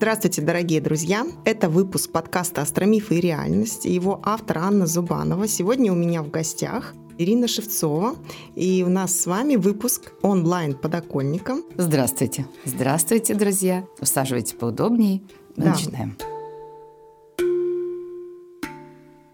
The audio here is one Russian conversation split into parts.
Здравствуйте, дорогие друзья! Это выпуск подкаста «Астромифы и реальность». Его автор Анна Зубанова. Сегодня у меня в гостях Ирина Шевцова. И у нас с вами выпуск онлайн подоконником. Здравствуйте. Здравствуйте, друзья. Усаживайтесь поудобнее. Мы да. начинаем.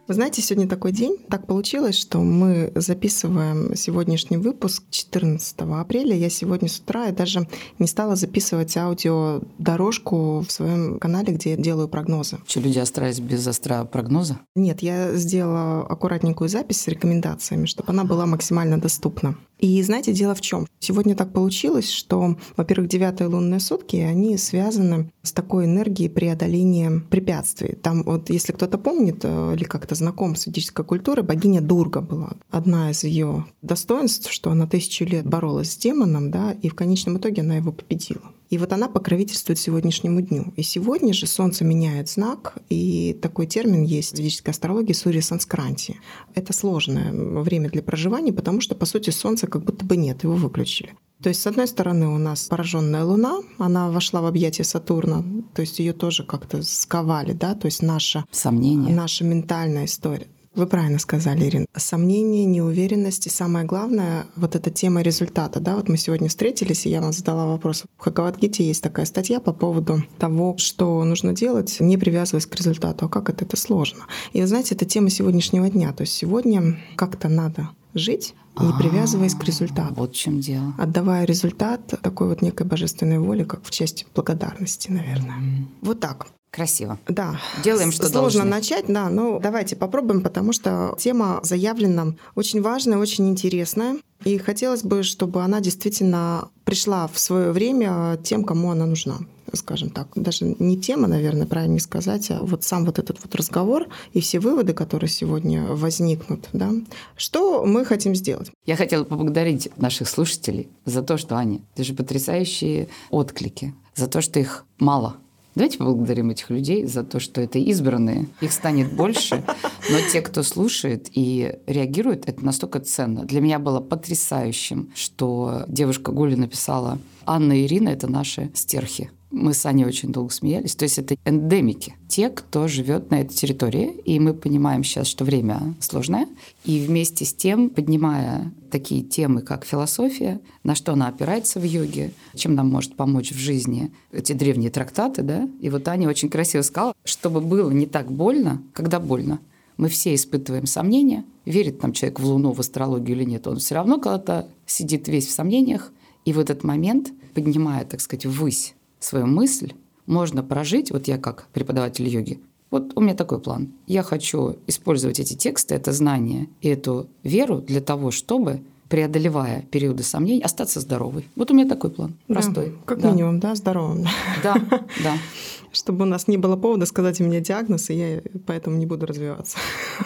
Вы знаете, сегодня такой день. Так получилось, что мы записываем сегодняшний выпуск 14 апреля. Я сегодня с утра и даже не стала записывать аудиодорожку в своем канале, где я делаю прогнозы. Что, люди остались без остра прогноза? Нет, я сделала аккуратненькую запись с рекомендациями, чтобы она была максимально доступна. И знаете, дело в чем? Сегодня так получилось, что, во-первых, девятые лунные сутки, они связаны с такой энергией преодоления препятствий. Там вот, если кто-то помнит э, или как-то знаком с ведической культурой, богиня Дурга была. Одна из ее достоинств, что она тысячу лет боролась с демоном, да, и в конечном итоге она его победила. И вот она покровительствует сегодняшнему дню. И сегодня же Солнце меняет знак, и такой термин есть в ведической астрологии Сурья Санскранти. Это сложное время для проживания, потому что, по сути, Солнца как будто бы нет, его выключили. То есть, с одной стороны, у нас пораженная Луна, она вошла в объятие Сатурна, то есть ее тоже как-то сковали, да, то есть наша, Сомнения. наша ментальная история. Вы правильно сказали, Ирина. Сомнения, неуверенность и самое главное, вот эта тема результата. Да? Вот мы сегодня встретились, и я вам задала вопрос. В Хагавадгите есть такая статья по поводу того, что нужно делать, не привязываясь к результату. А как это? Это сложно. И вы знаете, это тема сегодняшнего дня. То есть сегодня как-то надо жить, не а, привязываясь к результату. Вот в чем дело. Отдавая результат такой вот некой божественной воли, как в части благодарности, наверное. Вот так. Красиво. Да. Делаем, что Сложно должны. начать, да, но давайте попробуем, потому что тема заявлена очень важная, очень интересная. И хотелось бы, чтобы она действительно пришла в свое время тем, кому она нужна скажем так, даже не тема, наверное, правильно сказать, а вот сам вот этот вот разговор и все выводы, которые сегодня возникнут, да, что мы хотим сделать? Я хотела поблагодарить наших слушателей за то, что они, это же потрясающие отклики, за то, что их мало – Давайте поблагодарим этих людей за то, что это избранные. Их станет больше, но те, кто слушает и реагирует, это настолько ценно. Для меня было потрясающим, что девушка Гуля написала «Анна и Ирина – это наши стерхи». Мы с Аней очень долго смеялись. То есть это эндемики, те, кто живет на этой территории. И мы понимаем сейчас, что время сложное. И вместе с тем, поднимая такие темы, как философия, на что она опирается в йоге, чем нам может помочь в жизни эти древние трактаты, да. И вот Аня очень красиво сказала, чтобы было не так больно, когда больно. Мы все испытываем сомнения, верит там человек в Луну, в астрологию или нет, он все равно когда-то сидит весь в сомнениях, и в этот момент, поднимая, так сказать, ввысь свою мысль можно прожить, вот я как преподаватель йоги, вот у меня такой план. Я хочу использовать эти тексты, это знание и эту веру для того, чтобы преодолевая периоды сомнений, остаться здоровой. Вот у меня такой план, простой. Да, как да. минимум, да, здоровым. Да, да. Чтобы у нас не было повода сказать у меня диагноз, и я поэтому не буду развиваться.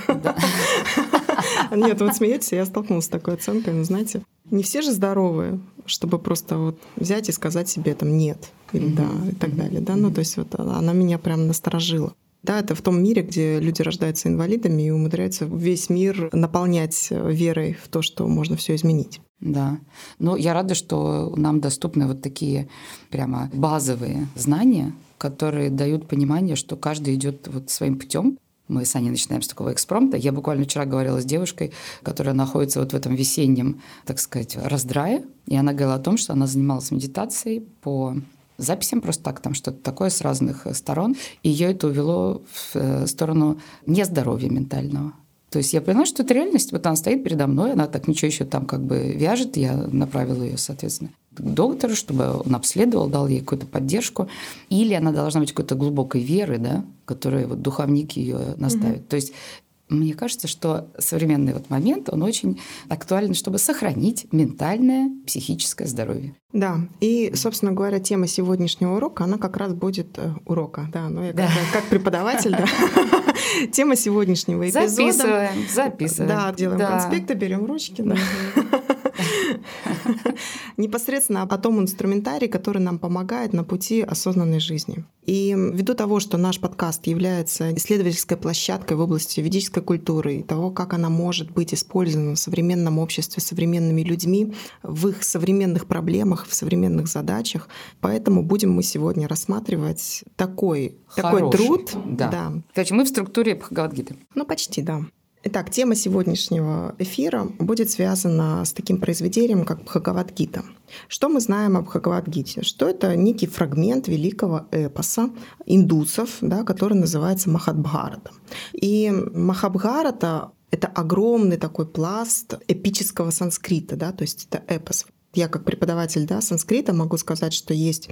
Да. Нет, вот смеетесь, я столкнулась с такой оценкой, но знаете, не все же здоровые, чтобы просто вот взять и сказать себе там нет или да и так далее, да, ну то есть вот она меня прям насторожила. Да, это в том мире, где люди рождаются инвалидами и умудряются весь мир наполнять верой в то, что можно все изменить. Да. Но я рада, что нам доступны вот такие прямо базовые знания, которые дают понимание, что каждый идет вот своим путем, мы с Аней начинаем с такого экспромта. Я буквально вчера говорила с девушкой, которая находится вот в этом весеннем, так сказать, раздрае, и она говорила о том, что она занималась медитацией по записям просто так, там что-то такое с разных сторон, и ее это увело в э, сторону нездоровья ментального. То есть я поняла, что это реальность. Вот она стоит передо мной, она так ничего еще там как бы вяжет, я направила ее, соответственно, к доктору, чтобы он обследовал, дал ей какую-то поддержку. Или она должна быть какой-то глубокой веры, да, которая вот духовник ее наставит. Угу. То есть мне кажется, что современный вот момент, он очень актуален, чтобы сохранить ментальное, психическое здоровье. Да, и, собственно говоря, тема сегодняшнего урока, она как раз будет э, урока, да, ну я да. Как, как преподаватель, да. Тема сегодняшнего эпизода. Записываем, записываем. Да, делаем конспекты, берем ручки, да. непосредственно о том инструментарии, который нам помогает на пути осознанной жизни. И ввиду того, что наш подкаст является исследовательской площадкой в области ведической культуры и того, как она может быть использована в современном обществе современными людьми в их современных проблемах, в современных задачах, поэтому будем мы сегодня рассматривать такой, такой труд. Да. да. Короче, мы в структуре Бхагавадгиты. Ну, почти, да. Итак, тема сегодняшнего эфира будет связана с таким произведением, как Бхагавадгита. Что мы знаем об Бхагавадгите? Что это некий фрагмент великого эпоса индусов, да, который называется Махабхарата. И Махабхарата — это огромный такой пласт эпического санскрита, да, то есть это эпос я как преподаватель да, санскрита могу сказать, что есть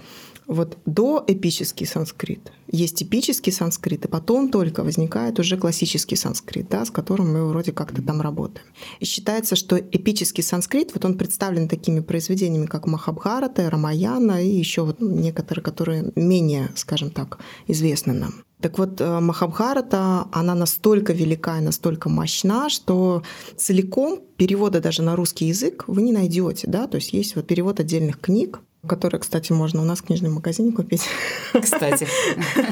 вот до эпический санскрит, есть эпический санскрит, и потом только возникает уже классический санскрит, да, с которым мы вроде как-то там работаем. И считается, что эпический санскрит, вот он представлен такими произведениями, как Махабхарата, Рамаяна и еще вот некоторые, которые менее, скажем так, известны нам. Так вот, э, Махабхарата, она настолько велика и настолько мощна, что целиком перевода даже на русский язык вы не найдете, да, то есть есть вот перевод отдельных книг, которые, кстати, можно у нас в книжном магазине купить. Кстати.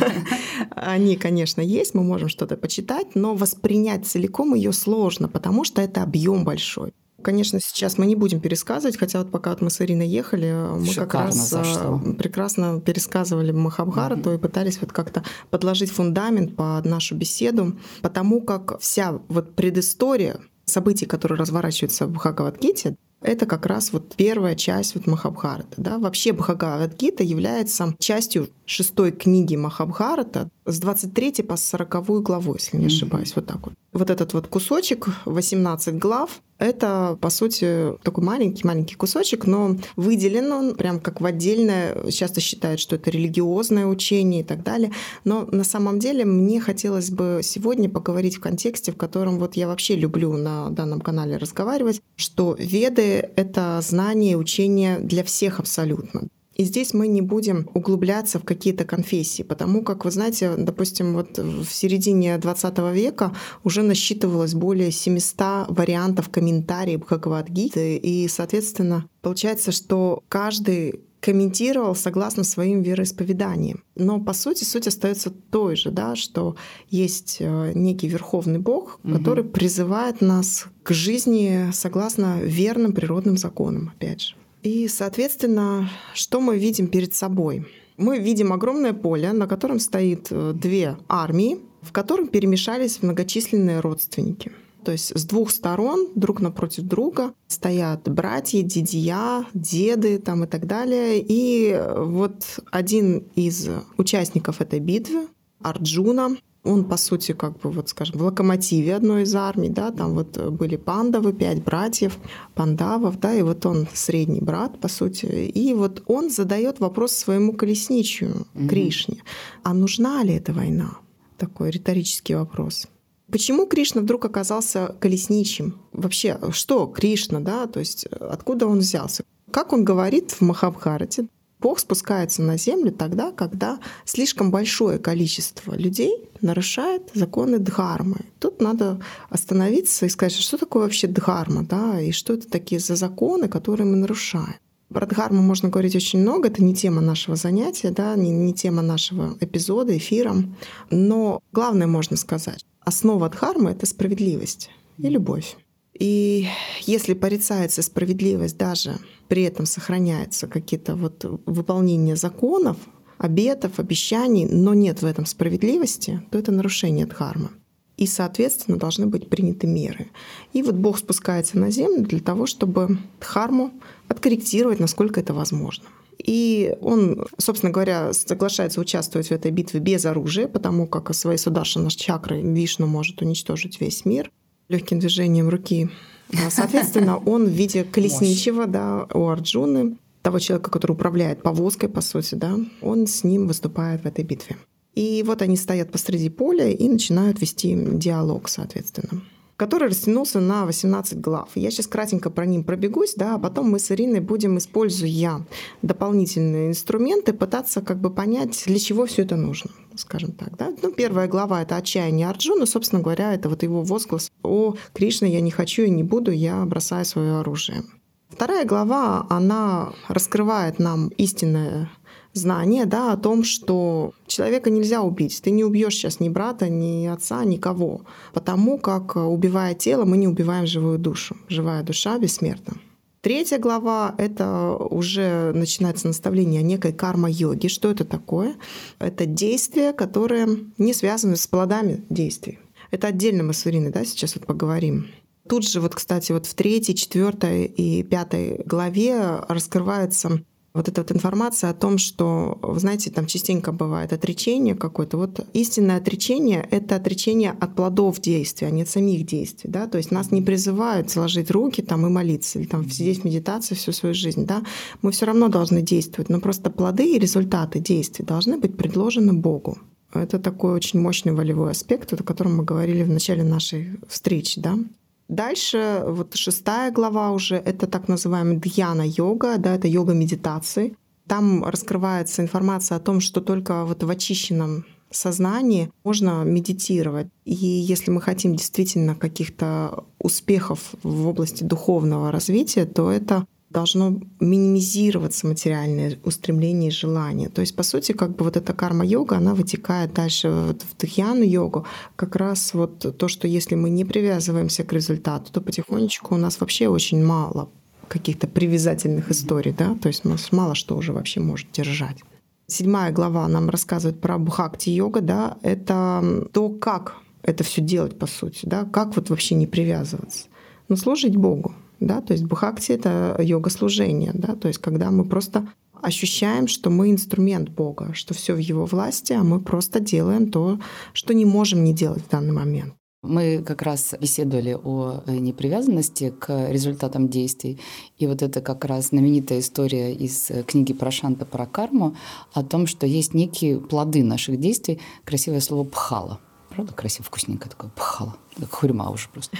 Они, конечно, есть, мы можем что-то почитать, но воспринять целиком ее сложно, потому что это объем большой. Конечно, сейчас мы не будем пересказывать, хотя вот пока вот мы с Ириной ехали, мы Шикарно, как раз зашло. Э, прекрасно пересказывали Махабхарату mm-hmm. и пытались вот как-то подложить фундамент под нашу беседу, потому как вся вот предыстория событий, которые разворачиваются в Бхагавадгите, это как раз вот первая часть вот Махабхарата. Да? Вообще Бхагавадгита является частью шестой книги Махабхарата с 23 по 40 главу, если не ошибаюсь, mm-hmm. вот так вот. Вот этот вот кусочек, 18 глав, это, по сути, такой маленький-маленький кусочек, но выделен он прям как в отдельное, часто считают, что это религиозное учение и так далее. Но на самом деле мне хотелось бы сегодня поговорить в контексте, в котором вот я вообще люблю на данном канале разговаривать, что веды — это знание, учение для всех абсолютно. И здесь мы не будем углубляться в какие-то конфессии, потому как, вы знаете, допустим, вот в середине 20 века уже насчитывалось более 700 вариантов комментариев Бхагавадгиты, и, соответственно, получается, что каждый комментировал согласно своим вероисповеданиям. Но по сути суть остается той же, да, что есть э, некий верховный Бог, угу. который призывает нас к жизни согласно верным природным законам, опять же. И, соответственно, что мы видим перед собой? Мы видим огромное поле, на котором стоит э, две армии, в котором перемешались многочисленные родственники. То есть с двух сторон, друг напротив друга, стоят братья, дедья, деды там и так далее. И вот один из участников этой битвы, Арджуна, он, по сути, как бы, вот, скажем, в локомотиве одной из армий, да, там вот были пандавы, пять братьев, пандавов, да, и вот он средний брат, по сути, и вот он задает вопрос своему колесничию, mm-hmm. Кришне, а нужна ли эта война? Такой риторический вопрос. Почему Кришна вдруг оказался колесничим? Вообще, что Кришна, да, то есть откуда он взялся? Как он говорит в Махабхарате, Бог спускается на землю тогда, когда слишком большое количество людей нарушает законы дхармы. Тут надо остановиться и сказать, что такое вообще дхарма, да, и что это такие за законы, которые мы нарушаем. Про дхарму можно говорить очень много, это не тема нашего занятия, да, не, не тема нашего эпизода, эфира. Но главное можно сказать, основа дхармы — это справедливость и любовь. И если порицается справедливость, даже при этом сохраняются какие-то вот выполнения законов, обетов, обещаний, но нет в этом справедливости, то это нарушение дхармы. И, соответственно, должны быть приняты меры. И вот Бог спускается на землю для того, чтобы дхарму откорректировать, насколько это возможно. И он, собственно говоря, соглашается участвовать в этой битве без оружия, потому как своей Сударшина чакрой Вишну может уничтожить весь мир легким движением руки. Соответственно, он в виде колесничего да, у Арджуны, того человека, который управляет повозкой, по сути, да, он с ним выступает в этой битве. И вот они стоят посреди поля и начинают вести диалог, соответственно который растянулся на 18 глав. Я сейчас кратенько про ним пробегусь, да, а потом мы с Ириной будем, используя дополнительные инструменты, пытаться как бы понять, для чего все это нужно, скажем так. Да? Ну, первая глава — это отчаяние Арджуна, собственно говоря, это вот его возглас «О, Кришна, я не хочу и не буду, я бросаю свое оружие». Вторая глава, она раскрывает нам истинное знание да, о том, что человека нельзя убить. Ты не убьешь сейчас ни брата, ни отца, никого. Потому как, убивая тело, мы не убиваем живую душу. Живая душа бессмертна. Третья глава — это уже начинается наставление о некой карма-йоге. Что это такое? Это действия, которые не связаны с плодами действий. Это отдельно мы с Ириной да, сейчас вот поговорим. Тут же вот, кстати, вот в третьей, четвертой и пятой главе раскрывается вот эта вот информация о том, что, вы знаете, там частенько бывает отречение какое-то. Вот истинное отречение — это отречение от плодов действия, а не от самих действий. Да? То есть нас не призывают сложить руки там, и молиться, или там, сидеть в медитации всю свою жизнь. Да? Мы все равно должны действовать, но просто плоды и результаты действий должны быть предложены Богу. Это такой очень мощный волевой аспект, о котором мы говорили в начале нашей встречи. Да? Дальше, вот шестая глава уже, это так называемая дьяна-йога, да, это йога медитации. Там раскрывается информация о том, что только вот в очищенном сознании можно медитировать. И если мы хотим действительно каких-то успехов в области духовного развития, то это должно минимизироваться материальное устремление и желание. То есть, по сути, как бы вот эта карма-йога, она вытекает дальше вот в дхьяну-йогу. Как раз вот то, что если мы не привязываемся к результату, то потихонечку у нас вообще очень мало каких-то привязательных историй, да, то есть нас мало что уже вообще может держать. Седьмая глава нам рассказывает про бхакти-йога, да, это то, как это все делать, по сути, да, как вот вообще не привязываться. Но служить Богу, да, то есть бхакти — это йога-служение, да, то есть когда мы просто ощущаем, что мы инструмент Бога, что все в Его власти, а мы просто делаем то, что не можем не делать в данный момент. Мы как раз беседовали о э, непривязанности к результатам действий. И вот это как раз знаменитая история из э, книги Прошанта про карму о том, что есть некие плоды наших действий. Красивое слово «пхала». Правда, красиво, вкусненько такое, пхала. Как хурьма уже просто.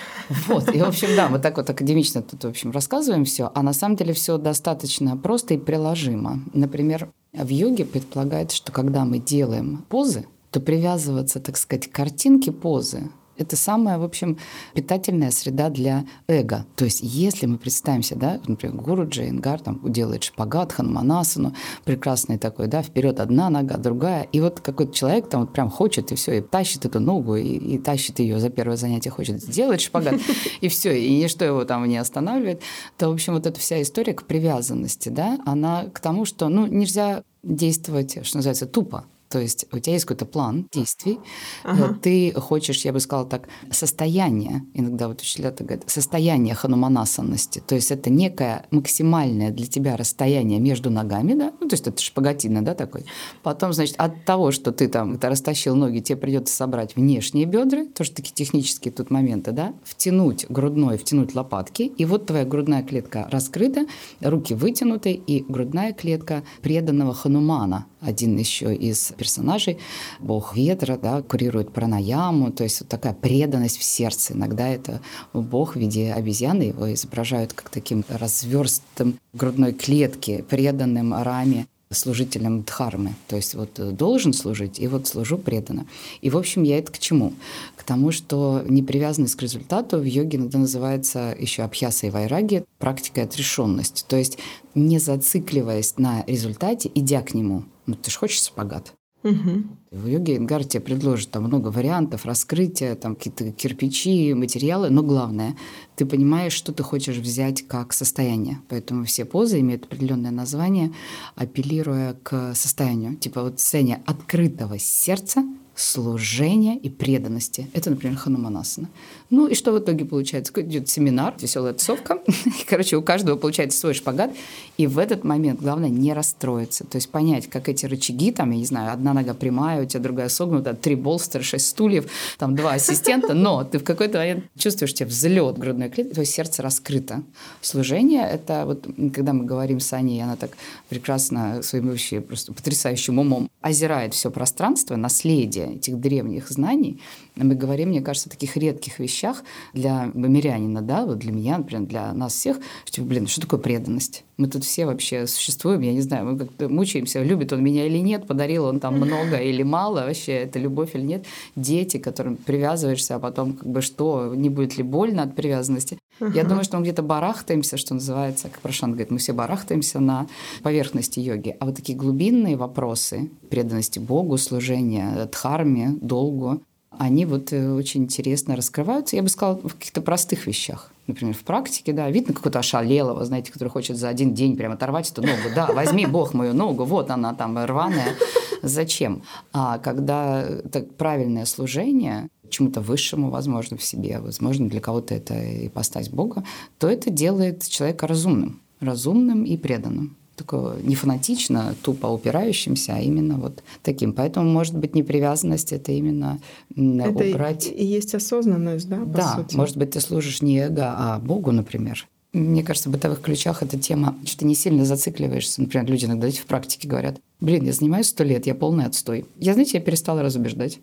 Вот. И, в общем, да, мы так вот академично тут, в общем, рассказываем все, а на самом деле все достаточно просто и приложимо. Например, в йоге предполагается, что когда мы делаем позы, то привязываться, так сказать, к картинке позы это самая, в общем, питательная среда для эго. То есть если мы представимся, да, например, гуру Джейнгар там делает шпагат, ханманасану, прекрасный такой, да, вперед одна нога, другая, и вот какой-то человек там вот прям хочет, и все, и тащит эту ногу, и, и тащит ее за первое занятие, хочет сделать шпагат, и все, и ничто его там не останавливает, то, в общем, вот эта вся история к привязанности, да, она к тому, что, ну, нельзя действовать, что называется, тупо. То есть у тебя есть какой-то план действий, ага. ты хочешь, я бы сказала так, состояние, иногда вот учителя так говорят, состояние хануманасанности, то есть это некое максимальное для тебя расстояние между ногами, да, ну то есть это шпагатина, да, такой. Потом, значит, от того, что ты там это растащил ноги, тебе придется собрать внешние бедра, тоже такие технические тут моменты, да, втянуть грудной, втянуть лопатки, и вот твоя грудная клетка раскрыта, руки вытянуты, и грудная клетка преданного ханумана, один еще из персонажей, бог ветра, да, курирует пранаяму, то есть вот такая преданность в сердце. Иногда это бог в виде обезьяны, его изображают как таким разверстым грудной клетки, преданным раме служителем дхармы. То есть вот должен служить, и вот служу преданно. И, в общем, я это к чему? К тому, что непривязанность к результату в йоге иногда называется еще абхьяса и вайраги, практикой отрешенности. То есть не зацикливаясь на результате, идя к нему. Ну, ты же хочешь спагат. Угу. В йоге Ингар тебе предложит там много вариантов раскрытия, там какие-то кирпичи, материалы, но главное, ты понимаешь, что ты хочешь взять как состояние. Поэтому все позы имеют определенное название, апеллируя к состоянию. Типа вот состояние открытого сердца, служения и преданности. Это, например, хануманасана. Ну и что в итоге получается? Идет семинар, веселая тусовка. Короче, у каждого получается свой шпагат. И в этот момент главное не расстроиться. То есть понять, как эти рычаги, там, я не знаю, одна нога прямая, у тебя другая согнута, три болстера, шесть стульев, там два ассистента, но ты в какой-то момент чувствуешь тебе взлет грудной клетки, твое сердце раскрыто. Служение — это вот, когда мы говорим с Аней, она так прекрасно своим вообще просто потрясающим умом озирает все пространство, наследие этих древних знаний, мы говорим, мне кажется, о таких редких вещах для мирянина, да, вот для меня, например, для нас всех, что, блин, что такое преданность? Мы тут все вообще существуем, я не знаю, мы как-то мучаемся, любит он меня или нет, подарил он там много или мало, вообще это любовь или нет. Дети, к которым привязываешься, а потом как бы что, не будет ли больно от привязанности? Я думаю, что мы где-то барахтаемся, что называется, как Прошан говорит, мы все барахтаемся на поверхности йоги. А вот такие глубинные вопросы преданности Богу, служения дхарме, долгу, они вот э, очень интересно раскрываются, я бы сказала, в каких-то простых вещах. Например, в практике, да, видно какого-то ошалелого, знаете, который хочет за один день прямо оторвать эту ногу. Да, возьми, Бог, мою ногу, вот она там рваная. Зачем? А когда это правильное служение, чему-то высшему, возможно, в себе, возможно, для кого-то это и постать Бога, то это делает человека разумным, разумным и преданным такого не фанатично, тупо упирающимся, а именно вот таким. Поэтому, может быть, непривязанность — это именно это убрать... и есть осознанность, да, по Да, сути? может быть, ты служишь не эго, а Богу, например. Мне кажется, в бытовых ключах эта тема, что ты не сильно зацикливаешься. Например, люди иногда в практике говорят, блин, я занимаюсь сто лет, я полный отстой. Я, знаете, я перестала разубеждать.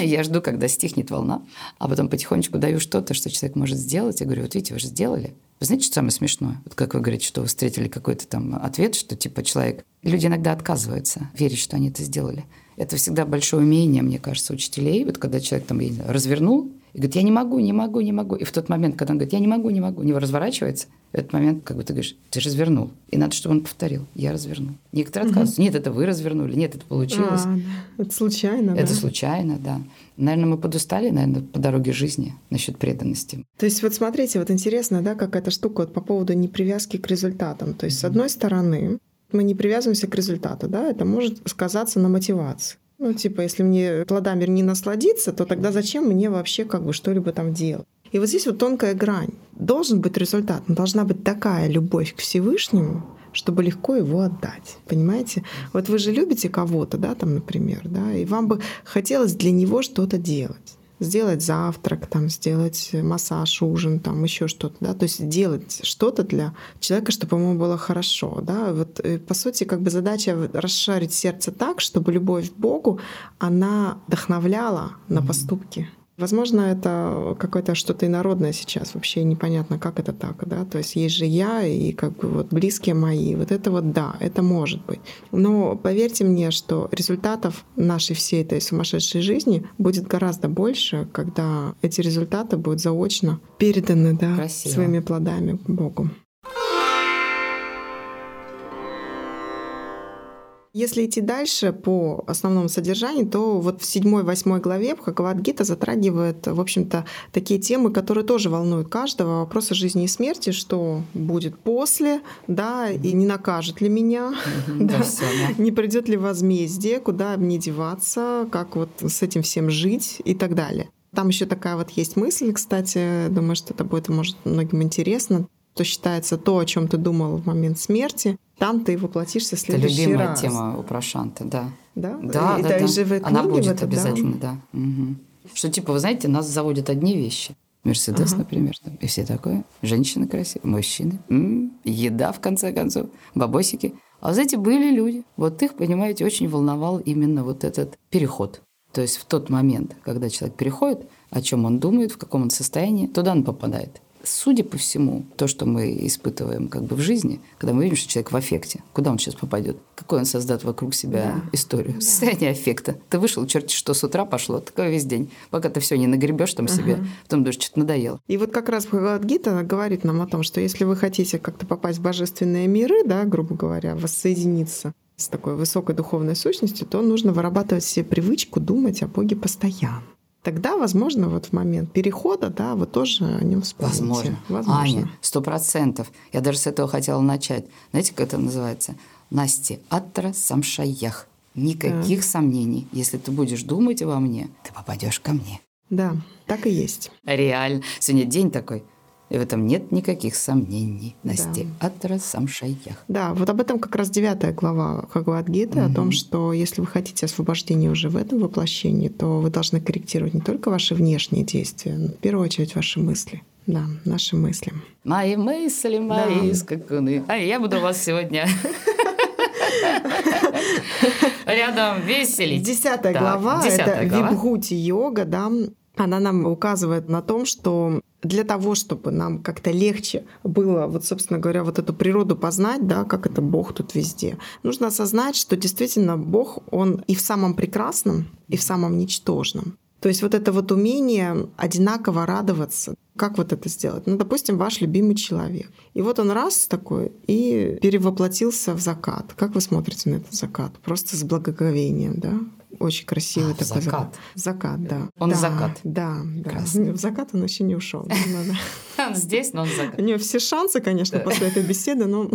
Я жду, когда стихнет волна, а потом потихонечку даю что-то, что человек может сделать. Я говорю, вот видите, вы же сделали. Вы знаете, что самое смешное? Вот как вы говорите, что вы встретили какой-то там ответ, что типа человек... Люди иногда отказываются верить, что они это сделали. Это всегда большое умение, мне кажется, учителей. Вот когда человек там развернул и говорит, я не могу, не могу, не могу. И в тот момент, когда он говорит, я не могу, не могу, не разворачивается, в этот момент, как бы ты говоришь, ты развернул. И надо, чтобы он повторил. Я развернул. Некоторые угу. отказываются. Нет, это вы развернули. Нет, это получилось. А. Это случайно, Это да? случайно, да. Наверное, мы подустали, наверное, по дороге жизни насчет преданности. То есть вот смотрите, вот интересно, да, как эта штука вот по поводу непривязки к результатам. То есть, с одной стороны, мы не привязываемся к результату, да, это может сказаться на мотивации. Ну, типа, если мне плодами не насладиться, то тогда зачем мне вообще как бы что-либо там делать? И вот здесь вот тонкая грань. Должен быть результат, но должна быть такая любовь к Всевышнему, чтобы легко его отдать. Понимаете? Вот вы же любите кого-то, да, там, например, да, и вам бы хотелось для него что-то делать сделать завтрак, там, сделать массаж, ужин, там, еще что-то, да, то есть делать что-то для человека, чтобы ему было хорошо, да, вот, э, по сути, как бы задача расшарить сердце так, чтобы любовь к Богу, она вдохновляла на поступки, Возможно, это какое-то что-то инородное сейчас. Вообще непонятно, как это так, да. То есть есть же я и как бы вот близкие мои. Вот это вот да, это может быть. Но поверьте мне, что результатов нашей всей этой сумасшедшей жизни будет гораздо больше, когда эти результаты будут заочно переданы, да, Красиво. своими плодами Богу. Если идти дальше по основному содержанию, то вот в 7-8 главе Бхагавадгита затрагивает, в общем-то, такие темы, которые тоже волнуют каждого. Вопросы жизни и смерти, что будет после, да, и не накажет ли меня, да, не придет ли возмездие, куда мне деваться, как вот с этим всем жить и так далее. Там еще такая вот есть мысль, кстати, думаю, что это будет, может, многим интересно что считается то, о чем ты думал в момент смерти, там ты воплотишься в следующий Это любимая раз. тема у Прошанта, да. Да? Да, и, да, да. Же в Она будет это, обязательно, да. да. Угу. Что типа, вы знаете, нас заводят одни вещи. Мерседес, ага. например, там, и все такое. Женщины красивые, мужчины, м-м, еда, в конце концов, бабосики. А знаете, были люди. Вот их, понимаете, очень волновал именно вот этот переход. То есть в тот момент, когда человек переходит, о чем он думает, в каком он состоянии, туда он попадает. Судя по всему, то, что мы испытываем как бы в жизни, когда мы видим, что человек в аффекте, куда он сейчас попадет? Какой он создаст вокруг себя да. историю? Да. Состояние аффекта. Ты вышел, черти что с утра пошло, такое весь день. Пока ты все не нагребешь там себе, uh потом думаешь, что-то надоело. И вот как раз Бхагавадгита говорит нам о том, что если вы хотите как-то попасть в божественные миры, да, грубо говоря, воссоединиться с такой высокой духовной сущностью, то нужно вырабатывать себе привычку думать о Боге постоянно тогда, возможно, вот в момент перехода, да, вы тоже о нем вспомните. Возможно. возможно. Аня, сто процентов. Я даже с этого хотела начать. Знаете, как это называется? Насти Аттра Самшаях. Никаких да. сомнений. Если ты будешь думать обо мне, ты попадешь ко мне. Да, так и есть. Реально. Сегодня день такой. И в этом нет никаких сомнений. Насте да. Атра Самшаях. Да, вот об этом как раз девятая глава Хагавадгиты, угу. о том, что если вы хотите освобождения уже в этом воплощении, то вы должны корректировать не только ваши внешние действия, но в первую очередь ваши мысли. Да, наши мысли. Мои мысли, мои да. скакуны. А я буду вас сегодня рядом веселить. Десятая глава — это Вибхути йога, да, она нам указывает на том, что для того, чтобы нам как-то легче было, вот, собственно говоря, вот эту природу познать, да, как это Бог тут везде, нужно осознать, что действительно Бог, Он и в самом прекрасном, и в самом ничтожном. То есть вот это вот умение одинаково радоваться. Как вот это сделать? Ну, допустим, ваш любимый человек. И вот он раз такой и перевоплотился в закат. Как вы смотрите на этот закат? Просто с благоговением, да? Очень красивый а, такой закат. Закат, да. Он да, закат. Да, да. Красный. В закат он еще не ушел. Здесь, но он закат. У него все шансы, конечно, после этой беседы, но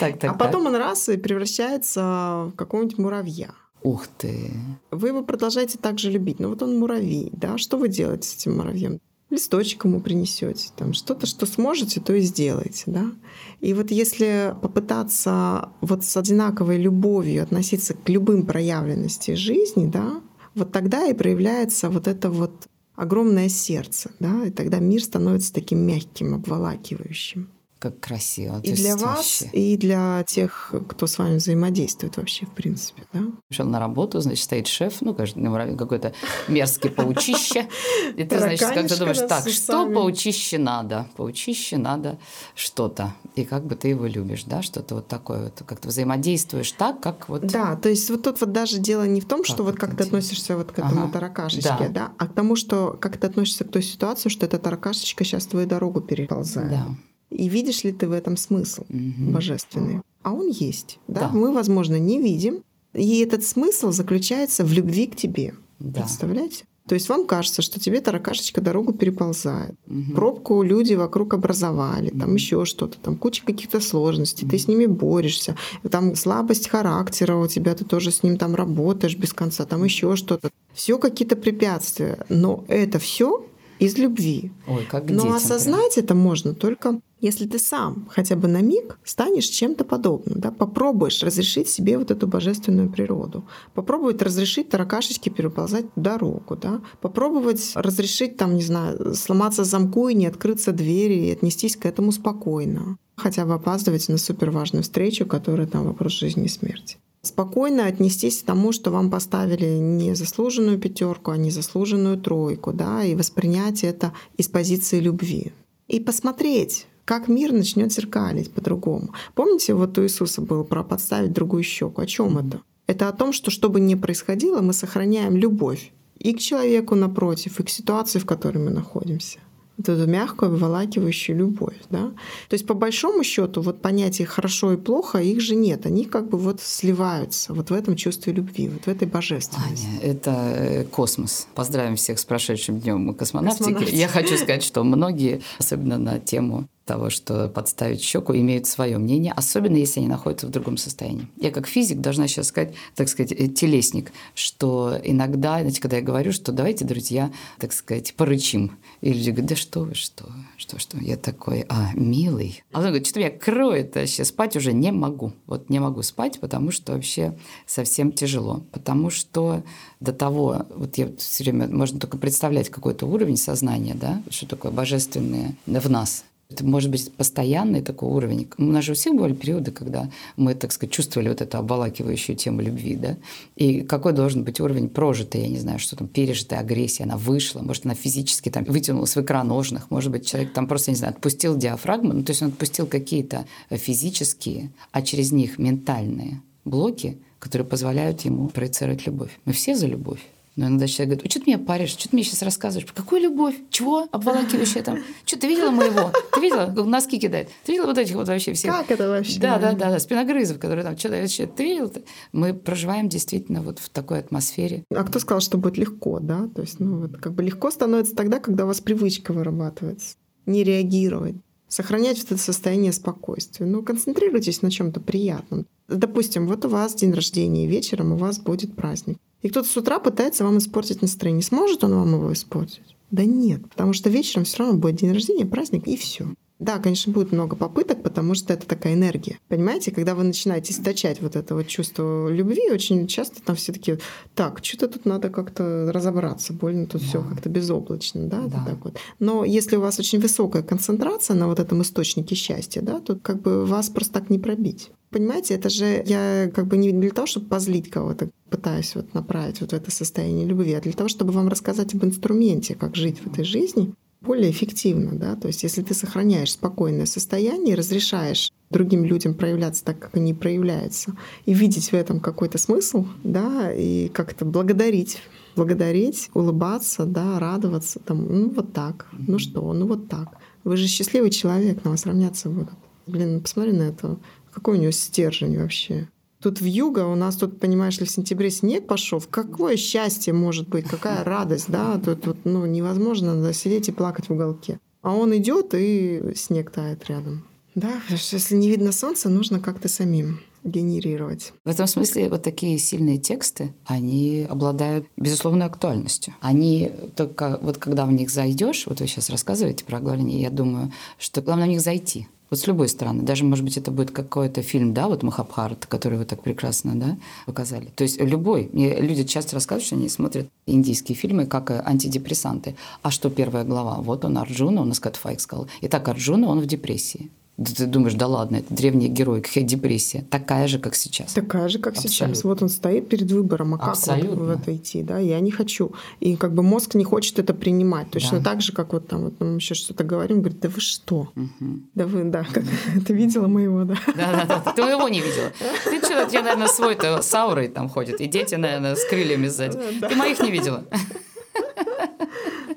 Так, так, а потом он раз и превращается в какого-нибудь муравья. Ух ты. Вы его продолжаете также любить. Но вот он муравей, да? Что вы делаете с этим муравьем? Листочек ему принесете, там что-то, что сможете, то и сделаете, да. И вот если попытаться вот с одинаковой любовью относиться к любым проявленностям жизни, да, вот тогда и проявляется вот это вот огромное сердце, да, и тогда мир становится таким мягким, обволакивающим. Как красиво. И для вас, вообще... и для тех, кто с вами взаимодействует вообще, в принципе, да? Пришел на работу, значит, стоит шеф, ну, какой-то мерзкий паучище. И ты, значит, как ты думаешь, так, что паучище надо? Паучище надо что-то. И как бы ты его любишь, да, что-то вот такое вот, как ты взаимодействуешь так, как вот... Да, то есть вот тут вот даже дело не в том, что вот как ты относишься вот к этому таракашечке, да, а к тому, что как ты относишься к той ситуации, что эта таракашечка сейчас твою дорогу переползает. Да. И видишь ли ты в этом смысл угу. божественный? А он есть. Да? да? Мы, возможно, не видим. И этот смысл заключается в любви к тебе. Да. Представляете? То есть вам кажется, что тебе таракашечка дорогу переползает. Угу. Пробку люди вокруг образовали, угу. там еще что-то, там куча каких-то сложностей, угу. ты с ними борешься, там слабость характера у тебя, ты тоже с ним там работаешь без конца, там еще что-то. Все какие-то препятствия. Но это все из любви. Ой, как Но осознать прям. это можно только если ты сам хотя бы на миг станешь чем-то подобным, да, попробуешь разрешить себе вот эту божественную природу, попробовать разрешить таракашечке переползать дорогу, да, попробовать разрешить, там, не знаю, сломаться замку и не открыться двери и отнестись к этому спокойно, хотя бы опаздывать на суперважную встречу, которая там вопрос жизни и смерти спокойно отнестись к тому, что вам поставили не заслуженную пятерку, а не заслуженную тройку, да, и воспринять это из позиции любви. И посмотреть, как мир начнет зеркалить по-другому. Помните, вот у Иисуса было про подставить другую щеку. О чем это? Это о том, что что бы ни происходило, мы сохраняем любовь и к человеку напротив, и к ситуации, в которой мы находимся вот эту мягкую, обволакивающую любовь. Да? То есть по большому счету вот понятие хорошо и плохо их же нет, они как бы вот сливаются вот в этом чувстве любви, вот в этой божественности. Аня, это э, космос. Поздравим всех с прошедшим днем космонавтики. Космонавтики. Я хочу сказать, что многие, особенно на тему того, что подставить щеку, имеют свое мнение, особенно если они находятся в другом состоянии. Я как физик должна сейчас сказать, так сказать, э, телесник, что иногда, знаете, когда я говорю, что давайте, друзья, так сказать, порычим, и люди говорят, да что вы, что что, что? Я такой, а, милый. А он говорит, что меня кроет вообще, спать уже не могу. Вот не могу спать, потому что вообще совсем тяжело. Потому что до того, вот я все время, можно только представлять какой-то уровень сознания, да, что такое божественное в нас. Это может быть постоянный такой уровень. У нас же у всех бывали периоды, когда мы, так сказать, чувствовали вот эту обволакивающую тему любви, да? И какой должен быть уровень прожитой, я не знаю, что там, пережитая агрессия, она вышла, может, она физически там вытянулась в икроножных, может быть, человек там просто, не знаю, отпустил диафрагму, ну, то есть он отпустил какие-то физические, а через них ментальные блоки, которые позволяют ему проецировать любовь. Мы все за любовь. Но иногда человек говорит, что ты меня паришь, что ты мне сейчас рассказываешь? Какую любовь? Чего? Обволакивающая там? Что, ты видела моего? Ты видела? Носки кидает. Ты видела вот этих вот вообще всех? Как это вообще? Да, да, да, да. Спиногрызов, которые там что-то вообще. Ты видел? Мы проживаем действительно вот в такой атмосфере. А кто сказал, что будет легко, да? То есть, ну, вот как бы легко становится тогда, когда у вас привычка вырабатывается. Не реагировать сохранять вот это состояние спокойствия. Ну, концентрируйтесь на чем-то приятном. Допустим, вот у вас день рождения, вечером у вас будет праздник. И кто-то с утра пытается вам испортить настроение. Сможет он вам его испортить? Да нет, потому что вечером все равно будет день рождения, праздник и все. Да, конечно, будет много попыток, потому что это такая энергия. Понимаете, когда вы начинаете источать вот это вот чувство любви, очень часто там все таки так, что-то тут надо как-то разобраться, больно тут да. все как-то безоблачно, да, да. так вот. Но если у вас очень высокая концентрация на вот этом источнике счастья, да, то как бы вас просто так не пробить. Понимаете, это же я как бы не для того, чтобы позлить кого-то, пытаюсь вот направить вот в это состояние любви, а для того, чтобы вам рассказать об инструменте, как жить в этой жизни, более эффективно, да, то есть если ты сохраняешь спокойное состояние, разрешаешь другим людям проявляться так, как они проявляются, и видеть в этом какой-то смысл, да, и как-то благодарить благодарить, улыбаться, да, радоваться, там, ну вот так, ну что, ну вот так. Вы же счастливый человек, на вас равняться будут. Блин, ну посмотри на это. Какой у него стержень вообще? Тут в юго у нас тут, понимаешь ли, в сентябре снег пошел. Какое счастье может быть, какая радость, да? Тут, тут ну, невозможно да, сидеть и плакать в уголке. А он идет и снег тает рядом. Да, потому что если не видно солнца, нужно как-то самим генерировать. В этом смысле вот такие сильные тексты, они обладают безусловной актуальностью. Они только вот когда в них зайдешь, вот вы сейчас рассказываете про оглавление, я думаю, что главное в них зайти. Вот с любой стороны. Даже, может быть, это будет какой-то фильм, да, вот Махабхарат, который вы так прекрасно, да, показали. То есть любой. Мне люди часто рассказывают, что они смотрят индийские фильмы как антидепрессанты. А что первая глава? Вот он, Арджуна, он Аскат Файк сказал. Итак, Арджуна, он в депрессии. Ты думаешь, да ладно, это древний герой, какая депрессия. Такая же, как сейчас. Такая же, как Абсолютно. сейчас. Вот он стоит перед выбором, а как вот в это идти, да? Я не хочу. И как бы мозг не хочет это принимать. Точно да. так же, как вот там вот мы еще что-то говорим, говорит, да вы что? Угу. Да вы, да, как, ты видела моего, да? Да, да, да, ты его не видела. Ты что, тебе, наверное, свой-то с аурой там ходит, и дети, наверное, с крыльями сзади. Ты моих не видела.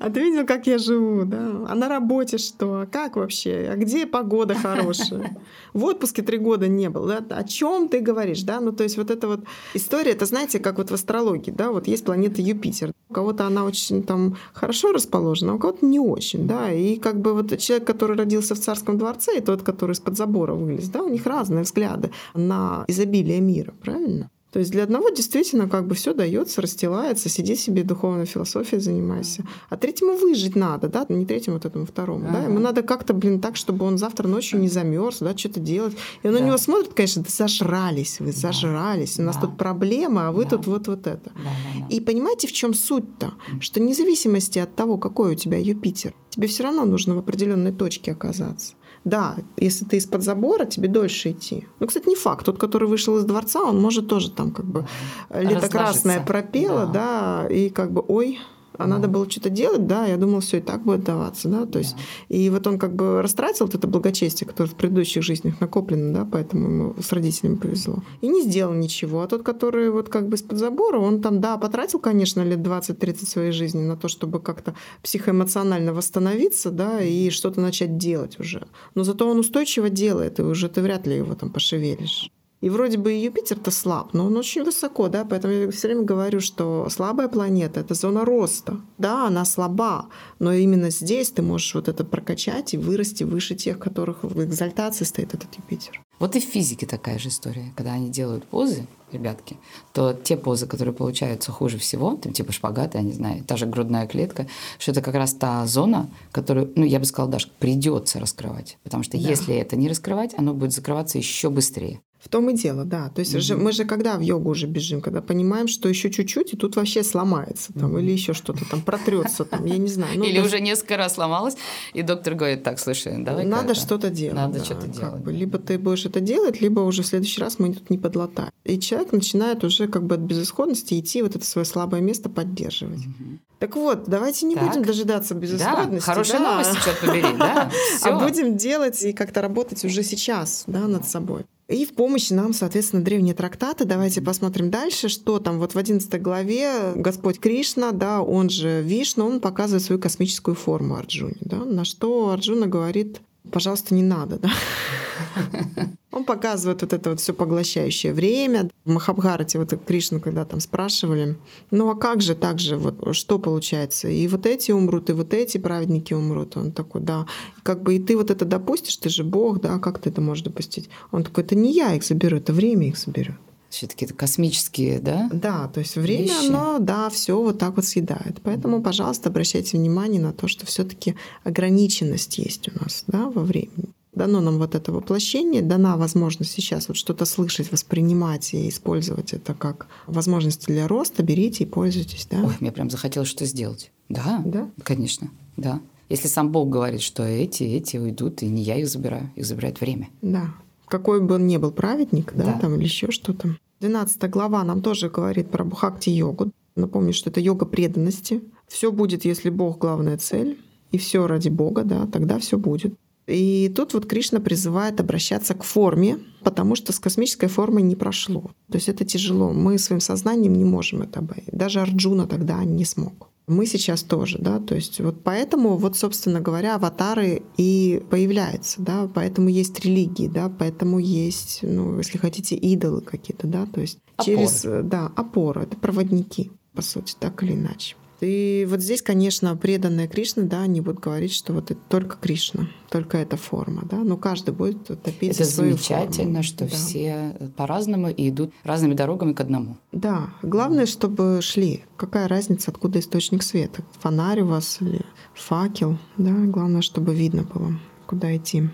А ты видел, как я живу, да? А на работе что? А как вообще? А где погода хорошая? В отпуске три года не был, да? О чем ты говоришь, да? Ну, то есть вот эта вот история, это знаете, как вот в астрологии, да? Вот есть планета Юпитер. У кого-то она очень там хорошо расположена, а у кого-то не очень, да? И как бы вот человек, который родился в царском дворце, и тот, который из-под забора вылез, да, у них разные взгляды на изобилие мира, правильно? То есть для одного действительно как бы все дается, расстилается, сиди себе духовной философией занимайся. А третьему выжить надо, да, не третьему, вот этому второму, ага. да, ему надо как-то, блин, так, чтобы он завтра ночью не замерз, да, что-то делать. И он да. на него смотрит, конечно, да зажрались вы, зажрались, у нас да. тут проблема, а вы да. тут вот вот это. Да, да, да. И понимаете, в чем суть-то? Что вне зависимости от того, какой у тебя Юпитер, тебе все равно нужно в определенной точке оказаться. Да, если ты из-под забора, тебе дольше идти. Ну, кстати, не факт. Тот, который вышел из дворца, он может тоже там как бы лето красное пропело, да. да, и как бы, ой, а mm. надо было что-то делать, да, я думал, все и так будет даваться, да, то есть, yeah. и вот он как бы растратил вот это благочестие, которое в предыдущих жизнях накоплено, да, поэтому ему с родителями повезло, и не сделал ничего, а тот, который вот как бы из-под забора, он там, да, потратил, конечно, лет 20-30 своей жизни на то, чтобы как-то психоэмоционально восстановиться, да, и что-то начать делать уже, но зато он устойчиво делает, и уже ты вряд ли его там пошевелишь. И вроде бы Юпитер-то слаб, но он очень высоко, да, поэтому я все время говорю, что слабая планета — это зона роста. Да, она слаба, но именно здесь ты можешь вот это прокачать и вырасти выше тех, которых в экзальтации стоит этот Юпитер. Вот и в физике такая же история. Когда они делают позы, ребятки, то те позы, которые получаются хуже всего, там типа шпагаты, я не знаю, та же грудная клетка, что это как раз та зона, которую, ну, я бы сказала, даже придется раскрывать. Потому что да. если это не раскрывать, оно будет закрываться еще быстрее. В том и дело, да. То есть mm-hmm. же, мы же когда в йогу уже бежим, когда понимаем, что еще чуть-чуть, и тут вообще сломается там, mm-hmm. или еще что-то там протрется, там, я не знаю. Ну, или даже... уже несколько раз сломалось, и доктор говорит, так, слушай, давай Надо что-то делать. Надо да, что-то делать. Бы. Либо ты будешь это делать, либо уже в следующий раз мы тут не подлатаем. И человек начинает уже как бы от безысходности идти вот это свое слабое место поддерживать. Mm-hmm. Так вот, давайте не так. будем дожидаться безысходности. Да, хорошая да. новость, черт побери, да. А будем делать и как-то работать уже сейчас, да, над собой. И в помощь нам, соответственно, древние трактаты. Давайте посмотрим дальше, что там вот в 11 главе Господь Кришна, да, он же Вишну, он показывает свою космическую форму Арджуне, да, на что Арджуна говорит, пожалуйста, не надо, да. Он показывает вот это вот все поглощающее время. В Махабхарате вот Кришну, когда там спрашивали, ну а как же так же, вот что получается? И вот эти умрут, и вот эти праведники умрут. Он такой, да. Как бы и ты вот это допустишь, ты же Бог, да, как ты это можешь допустить? Он такой, это не я их заберу, это время их заберет. Все-таки это космические, да? Да, то есть время, вещи. оно, да, все вот так вот съедает. Поэтому, пожалуйста, обращайте внимание на то, что все-таки ограниченность есть у нас, да, во времени дано нам вот это воплощение, дана возможность сейчас вот что-то слышать, воспринимать и использовать это как возможность для роста, берите и пользуйтесь. Да? Ой, мне прям захотелось что сделать. Да, да, конечно, да. Если сам Бог говорит, что эти, эти уйдут, и не я их забираю, их забирает время. Да. Какой бы он ни был праведник, да, да. там или еще что-то. 12 глава нам тоже говорит про бхакти-йогу. Напомню, что это йога преданности. Все будет, если Бог главная цель, и все ради Бога, да, тогда все будет. И тут вот Кришна призывает обращаться к форме, потому что с космической формой не прошло. То есть это тяжело. Мы своим сознанием не можем это обойти. Даже Арджуна тогда не смог. Мы сейчас тоже, да, то есть вот поэтому вот, собственно говоря, аватары и появляются, да, поэтому есть религии, да, поэтому есть, ну, если хотите, идолы какие-то, да, то есть опоры. через, да, опоры, это проводники, по сути, так или иначе. И вот здесь, конечно, преданные Кришны, да, они будут говорить, что вот это только Кришна, только эта форма, да, но каждый будет топить Это свою замечательно, форму. что да. все по-разному и идут разными дорогами к одному. Да, главное, чтобы шли. Какая разница, откуда источник света? Фонарь у вас или факел, да, главное, чтобы видно было, куда идти.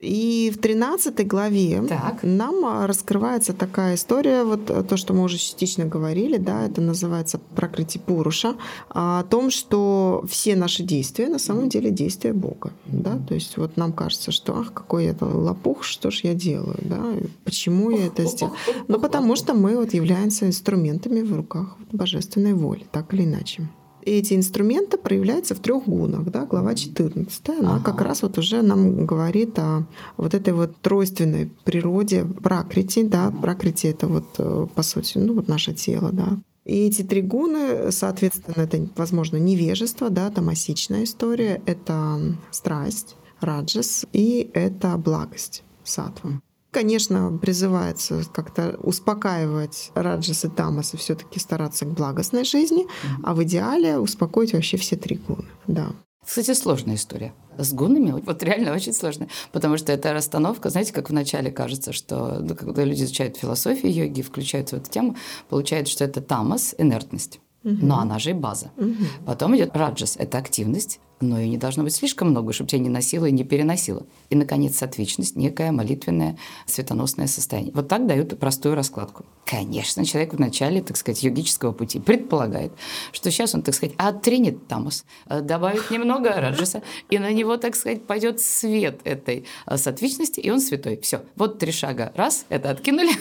И в 13 главе так. нам а, раскрывается такая история, вот э, то, что мы уже частично говорили, да, это называется прокрытие Пуруша, о том, что все наши действия на самом деле действия Бога. Да? То есть вот нам кажется, что ах, какой это лопух, что ж я делаю, да, почему я это сделал. Ну, потому что мы вот являемся инструментами в руках божественной воли, так или иначе эти инструменты проявляются в трех гунах. Да? Глава 14. Она ага. как раз вот уже нам говорит о вот этой вот тройственной природе пракрити. Да? Пракрити — это вот, э, по сути, ну, вот наше тело. Да? И эти три гуны, соответственно, это, возможно, невежество, да, тамасичная история, это страсть, раджас, и это благость, сатва. Конечно, призывается как-то успокаивать Раджас и Тамас и все-таки стараться к благостной жизни, а в идеале успокоить вообще все три гуны. Да. Кстати, сложная история. С гунами вот реально очень сложная, потому что это расстановка, знаете, как вначале кажется, что ну, когда люди изучают философию йоги, включаются в эту тему, получается, что это тамас, инертность. Угу. Но она же и база. Угу. Потом идет раджас, это активность, но и не должно быть слишком много, чтобы тебя не носило и не переносило. И, наконец, сатвичность, некое молитвенное светоносное состояние. Вот так дают простую раскладку. Конечно, человек в начале, так сказать, йогического пути предполагает, что сейчас он, так сказать, отринет тамус, э, добавит немного раджаса, и на него, так сказать, пойдет свет этой э, сатвичности, и он святой. Все, вот три шага. Раз, это откинули,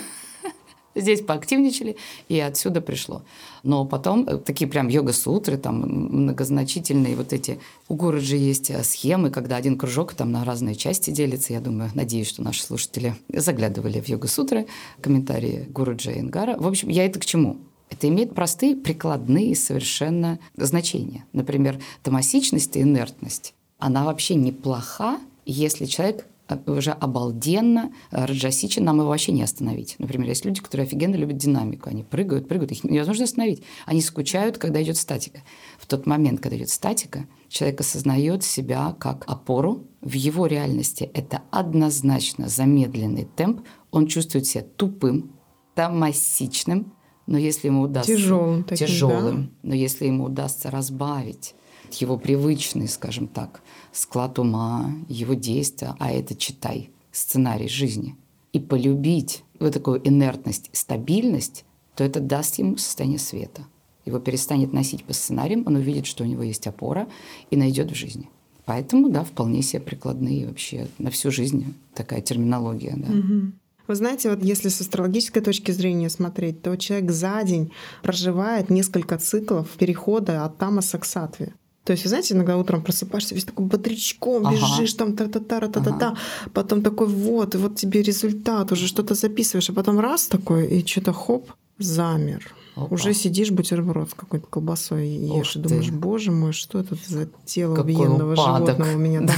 Здесь поактивничали, и отсюда пришло. Но потом э, такие прям йога-сутры, там многозначительные вот эти. У Гуруджи есть э, схемы, когда один кружок там на разные части делится. Я думаю, надеюсь, что наши слушатели заглядывали в йога-сутры, комментарии Гуруджи и Ингара. В общем, я это к чему? Это имеет простые прикладные совершенно значения. Например, томасичность и инертность. Она вообще неплоха, если человек уже обалденно раджасичен, нам его вообще не остановить. Например, есть люди, которые офигенно любят динамику. Они прыгают, прыгают, их невозможно остановить. Они скучают, когда идет статика. В тот момент, когда идет статика, человек осознает себя как опору. В его реальности это однозначно замедленный темп. Он чувствует себя тупым, томасичным, но если ему удастся... Тяжелым. Таким, тяжелым. Да? Но если ему удастся разбавить его привычный, скажем так, склад ума, его действия, а это читай, сценарий жизни, и полюбить вот такую инертность, стабильность, то это даст ему состояние света. Его перестанет носить по сценариям, он увидит, что у него есть опора и найдет в жизни. Поэтому, да, вполне себе прикладные вообще на всю жизнь такая терминология. Да. Угу. Вы знаете, вот если с астрологической точки зрения смотреть, то человек за день проживает несколько циклов перехода от тамаса к сатве. То есть, вы знаете, иногда утром просыпаешься, весь такой бодрячком, ага. бежишь там та-та-та, та-та-та, ага. потом такой вот, и вот тебе результат, уже что-то записываешь, а потом раз такой, и что-то хоп, замер. Опа. Уже сидишь бутерброд с какой-то колбасой и ешь, и думаешь, боже мой, что это за тело Какой убиенного упадок. животного у меня. Да.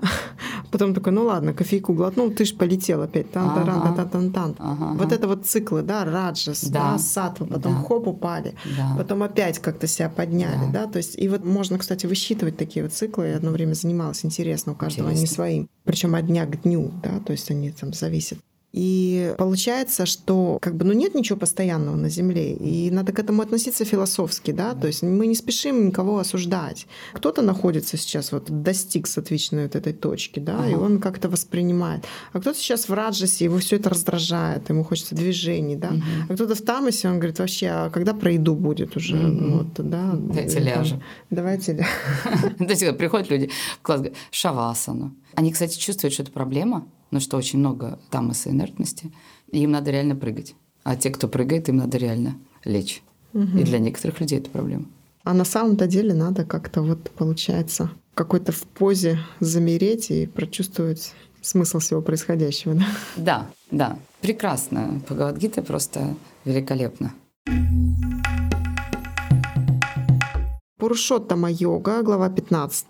Потом такой, ну ладно, кофейку глотнул, ты ж полетел опять. тан тан тан тан тан тан ага. Вот это вот циклы, да, раджас, да, да сатва, потом да. хоп упали, да. потом опять как-то себя подняли, да. да, то есть и вот можно, кстати, высчитывать такие вот циклы. Я одно время занималась, интересно, у каждого интересно. они своим, причем от дня к дню, да, то есть они там зависят. И получается, что как бы, ну, нет ничего постоянного на Земле, и надо к этому относиться философски, да, то есть мы не спешим никого осуждать. Кто-то находится сейчас, вот достиг соответственно вот этой точки, да, ага. и он как-то воспринимает. А кто-то сейчас в раджасе, его все это раздражает, ему хочется движений, да. Угу. А кто-то в тамасе, он говорит, вообще, а когда про еду будет уже? Угу. Вот, да. Давайте ляжем. Давайте ляжем. То есть приходят люди в класс, говорят, шавасану. Они, кстати, чувствуют, что это проблема, ну что очень много тамаса инертности, им надо реально прыгать. А те, кто прыгает, им надо реально лечь. Угу. И для некоторых людей это проблема. А на самом-то деле надо как-то вот получается какой-то в позе замереть и прочувствовать смысл всего происходящего. Да, да. да. Прекрасно. Бхагавадгита просто великолепно. Пурушоттама йога, глава 15.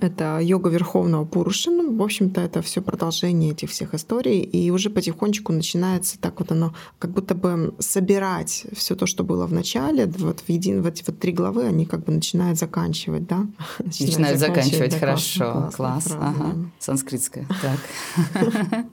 Это йога Верховного Пуруши. Ну, в общем-то, это все продолжение этих всех историй. И уже потихонечку начинается так вот оно, как будто бы собирать все то, что было в начале. Вот в един, вот эти вот три главы, они как бы начинают заканчивать, да? Начинают, начинают заканчивать, да, хорошо. Класс. класс. Ага. Санскритская. Так.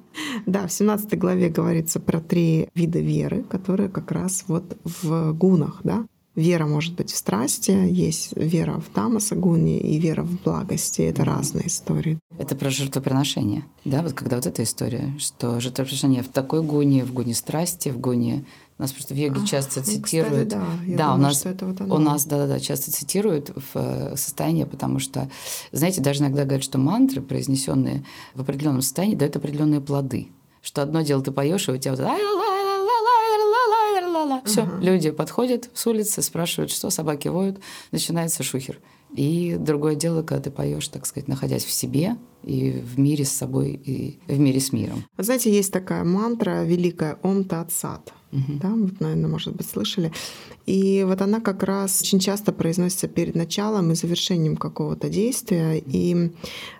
Да, в 17 главе говорится про три вида веры, которые как раз вот в гунах, да, Вера может быть в страсти, есть вера в тамаса гуни и вера в благости. Это разные истории. Это про жертвоприношение, да? Вот когда вот эта история, что жертвоприношение в такой гуне, в гуне страсти, в гуне нас просто в йоге часто цитируют. Ну, кстати, да, Я да думаю, у нас, это вот оно. у нас, да, да, да, часто цитируют в э, состоянии, потому что, знаете, даже иногда говорят, что мантры, произнесенные в определенном состоянии, дают определенные плоды. Что одно дело ты поешь, и у тебя вот Все, угу. люди подходят с улицы, спрашивают, что собаки воют, начинается шухер. И другое дело, когда ты поешь, так сказать, находясь в себе и в мире с собой, и в мире с миром. Знаете, есть такая мантра великая «Ом Тат Сат». Угу. Да, вот, наверное, может быть, слышали. И вот она как раз очень часто произносится перед началом и завершением какого-то действия. И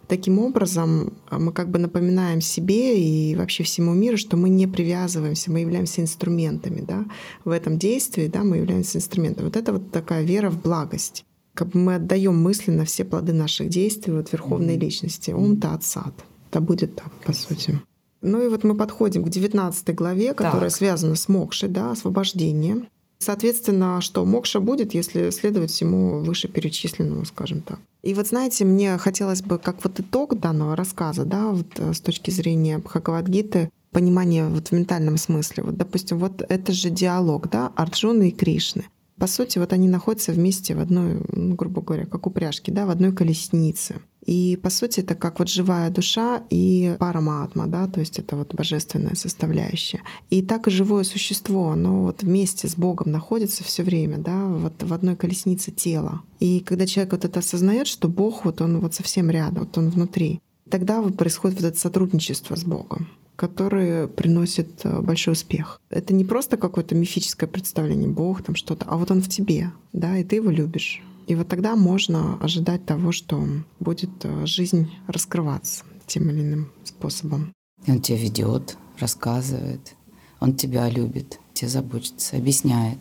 таким образом а, мы как бы напоминаем себе и вообще всему миру, что мы не привязываемся, мы являемся инструментами да, в этом действии, да, мы являемся инструментами. Вот это вот такая вера в благость. Как бы мы отдаем мысленно все плоды наших действий вот Верховной mm-hmm. Личности. Ом Тат Сад. Это будет так, по сути. Ну и вот мы подходим к 19 главе, которая так. связана с мокшей, да, освобождением. Соответственно, что мокша будет, если следовать всему вышеперечисленному, скажем так. И вот знаете, мне хотелось бы, как вот итог данного рассказа, да, вот э, с точки зрения Бхагавадгиты, понимание вот в ментальном смысле. Вот, допустим, вот это же диалог, да, Арджуны и Кришны. По сути, вот они находятся вместе в одной, ну, грубо говоря, как упряжки, да, в одной колеснице. И по сути это как вот живая душа и параматма, да, то есть это вот божественная составляющая. И так и живое существо, оно вот вместе с Богом находится все время, да, вот в одной колеснице тела. И когда человек вот это осознает, что Бог вот он вот совсем рядом, вот он внутри, тогда происходит вот это сотрудничество с Богом который приносит э, большой успех. Это не просто какое-то мифическое представление Бог там что-то, а вот он в тебе, да, и ты его любишь. И вот тогда можно ожидать того, что будет э, жизнь раскрываться тем или иным способом. И он тебя ведет, рассказывает, он тебя любит, тебе заботится, объясняет.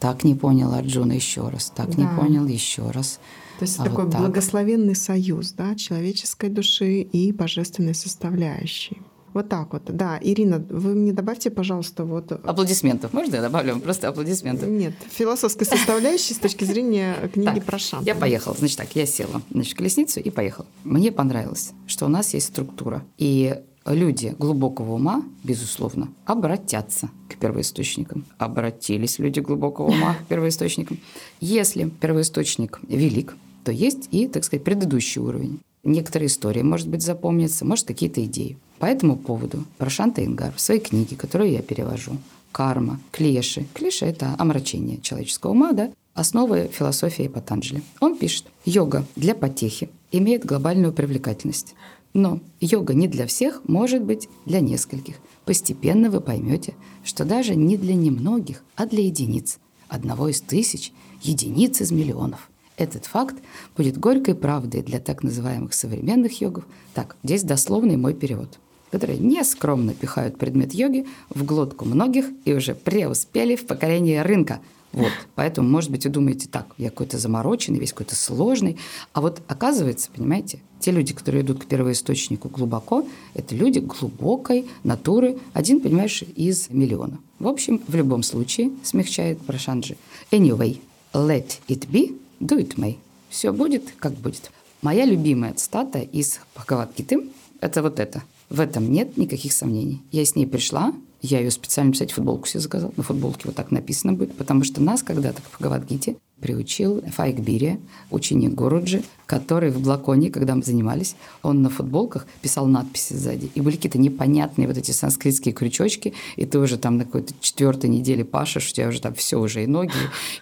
Так не понял Арджуна еще раз, так да. не понял еще раз. То есть а такой вот так. благословенный союз да, человеческой души и божественной составляющей. Вот так вот, да. Ирина, вы мне добавьте, пожалуйста, вот... Аплодисментов. Можно я добавлю просто аплодисменты? Нет, философской составляющей с точки зрения книги про Шанту. Я поехала. Значит так, я села значит, колесницу и поехала. Мне понравилось, что у нас есть структура. И люди глубокого ума, безусловно, обратятся к первоисточникам. Обратились люди глубокого ума к первоисточникам. Если первоисточник велик, то есть и, так сказать, предыдущий уровень. Некоторые истории, может быть, запомнятся, может, какие-то идеи. По этому поводу Прошанта Ингар в своей книге, которую я перевожу, «Карма», «Клеши». Клеши – это омрачение человеческого ума, да? Основы философии Патанджали. Он пишет, йога для потехи имеет глобальную привлекательность. Но йога не для всех, может быть, для нескольких. Постепенно вы поймете, что даже не для немногих, а для единиц. Одного из тысяч, единиц из миллионов. Этот факт будет горькой правдой для так называемых современных йогов. Так, здесь дословный мой перевод которые нескромно пихают предмет йоги в глотку многих и уже преуспели в покорении рынка. Вот. Поэтому, может быть, вы думаете, так, я какой-то замороченный, весь какой-то сложный. А вот оказывается, понимаете, те люди, которые идут к первоисточнику глубоко, это люди глубокой натуры, один, понимаешь, из миллиона. В общем, в любом случае, смягчает Прашанджи. Anyway, let it be, do it may. Все будет, как будет. Моя любимая цитата из Бхагават-гиты – это вот это – в этом нет никаких сомнений. Я с ней пришла, я ее специально, кстати, футболку себе заказала. На футболке вот так написано будет, потому что нас когда-то в Бхагавадгите приучил Файкбири, ученик Гуруджи, который в Блаконе, когда мы занимались, он на футболках писал надписи сзади. И были какие-то непонятные вот эти санскритские крючочки, и ты уже там на какой-то четвертой неделе пашешь, у тебя уже там все уже, и ноги,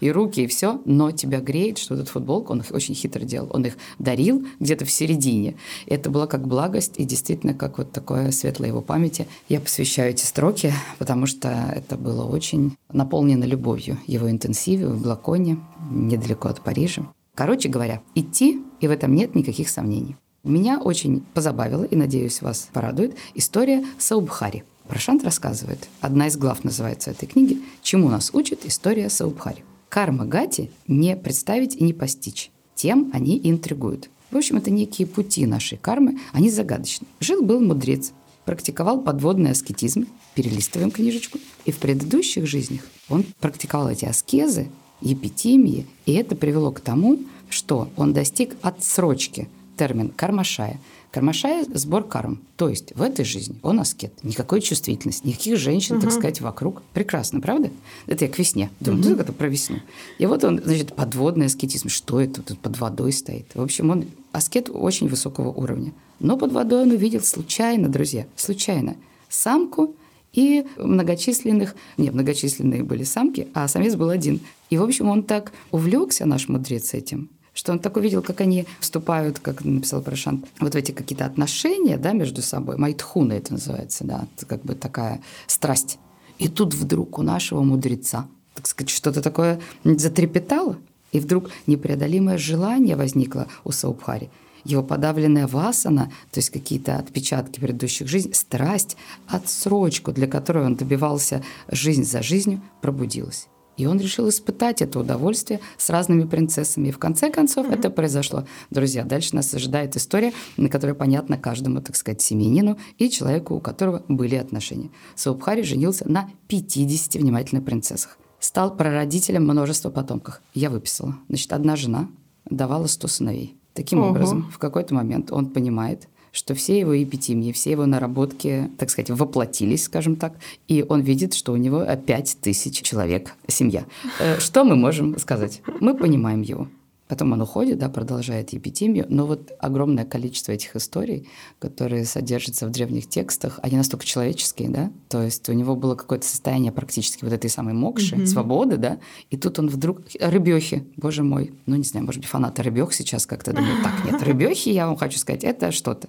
и руки, и все, но тебя греет, что этот футболку, он их очень хитро делал, он их дарил где-то в середине. Это было как благость, и действительно, как вот такое светлое его памяти. Я посвящаю эти строки, потому что это было очень наполнено любовью, его интенсиве в Блаконе, недалеко от Парижа. Короче говоря, идти, и в этом нет никаких сомнений. Меня очень позабавила, и, надеюсь, вас порадует, история Саубхари. Прошант рассказывает, одна из глав называется этой книги, чему нас учит история Саубхари. Карма Гати не представить и не постичь. Тем они интригуют. В общем, это некие пути нашей кармы, они загадочны. Жил-был мудрец, практиковал подводный аскетизм, перелистываем книжечку, и в предыдущих жизнях он практиковал эти аскезы епитимии, и это привело к тому, что он достиг отсрочки, термин кармашая. Кармашая – сбор карм. То есть в этой жизни он аскет. Никакой чувствительности, никаких женщин, угу. так сказать, вокруг. Прекрасно, правда? Это я к весне. Думаю, угу. ну, это про весну. И вот он, значит, подводный аскетизм. Что это тут под водой стоит? В общем, он аскет очень высокого уровня. Но под водой он увидел случайно, друзья, случайно, самку – и многочисленных, не, многочисленные были самки, а самец был один. И, в общем, он так увлекся, наш мудрец, этим, что он так увидел, как они вступают, как написал Прошант, вот в эти какие-то отношения да, между собой. Майтхуна это называется, да, как бы такая страсть. И тут вдруг у нашего мудреца, так сказать, что-то такое затрепетало, и вдруг непреодолимое желание возникло у Саубхари – его подавленная васана, то есть какие-то отпечатки предыдущих жизней, страсть, отсрочку, для которой он добивался жизнь за жизнью, пробудилась. И он решил испытать это удовольствие с разными принцессами. И в конце концов mm-hmm. это произошло. Друзья, дальше нас ожидает история, на которой понятна каждому, так сказать, семьянину и человеку, у которого были отношения. Саубхари женился на 50 внимательных принцессах. Стал прародителем множества потомков. Я выписала. Значит, одна жена давала 100 сыновей. Таким Ого. образом, в какой-то момент он понимает, что все его эпитимии, все его наработки, так сказать, воплотились, скажем так, и он видит, что у него пять тысяч человек, семья. Э, что мы можем сказать? Мы понимаем его. Потом он уходит, да, продолжает епитимию, но вот огромное количество этих историй, которые содержатся в древних текстах, они настолько человеческие, да, то есть у него было какое-то состояние практически вот этой самой мокши, mm-hmm. свободы, да, и тут он вдруг... Рыбехи, боже мой, ну не знаю, может быть, фанаты рыбех сейчас как-то думают, так, нет, рыбехи, я вам хочу сказать, это что-то.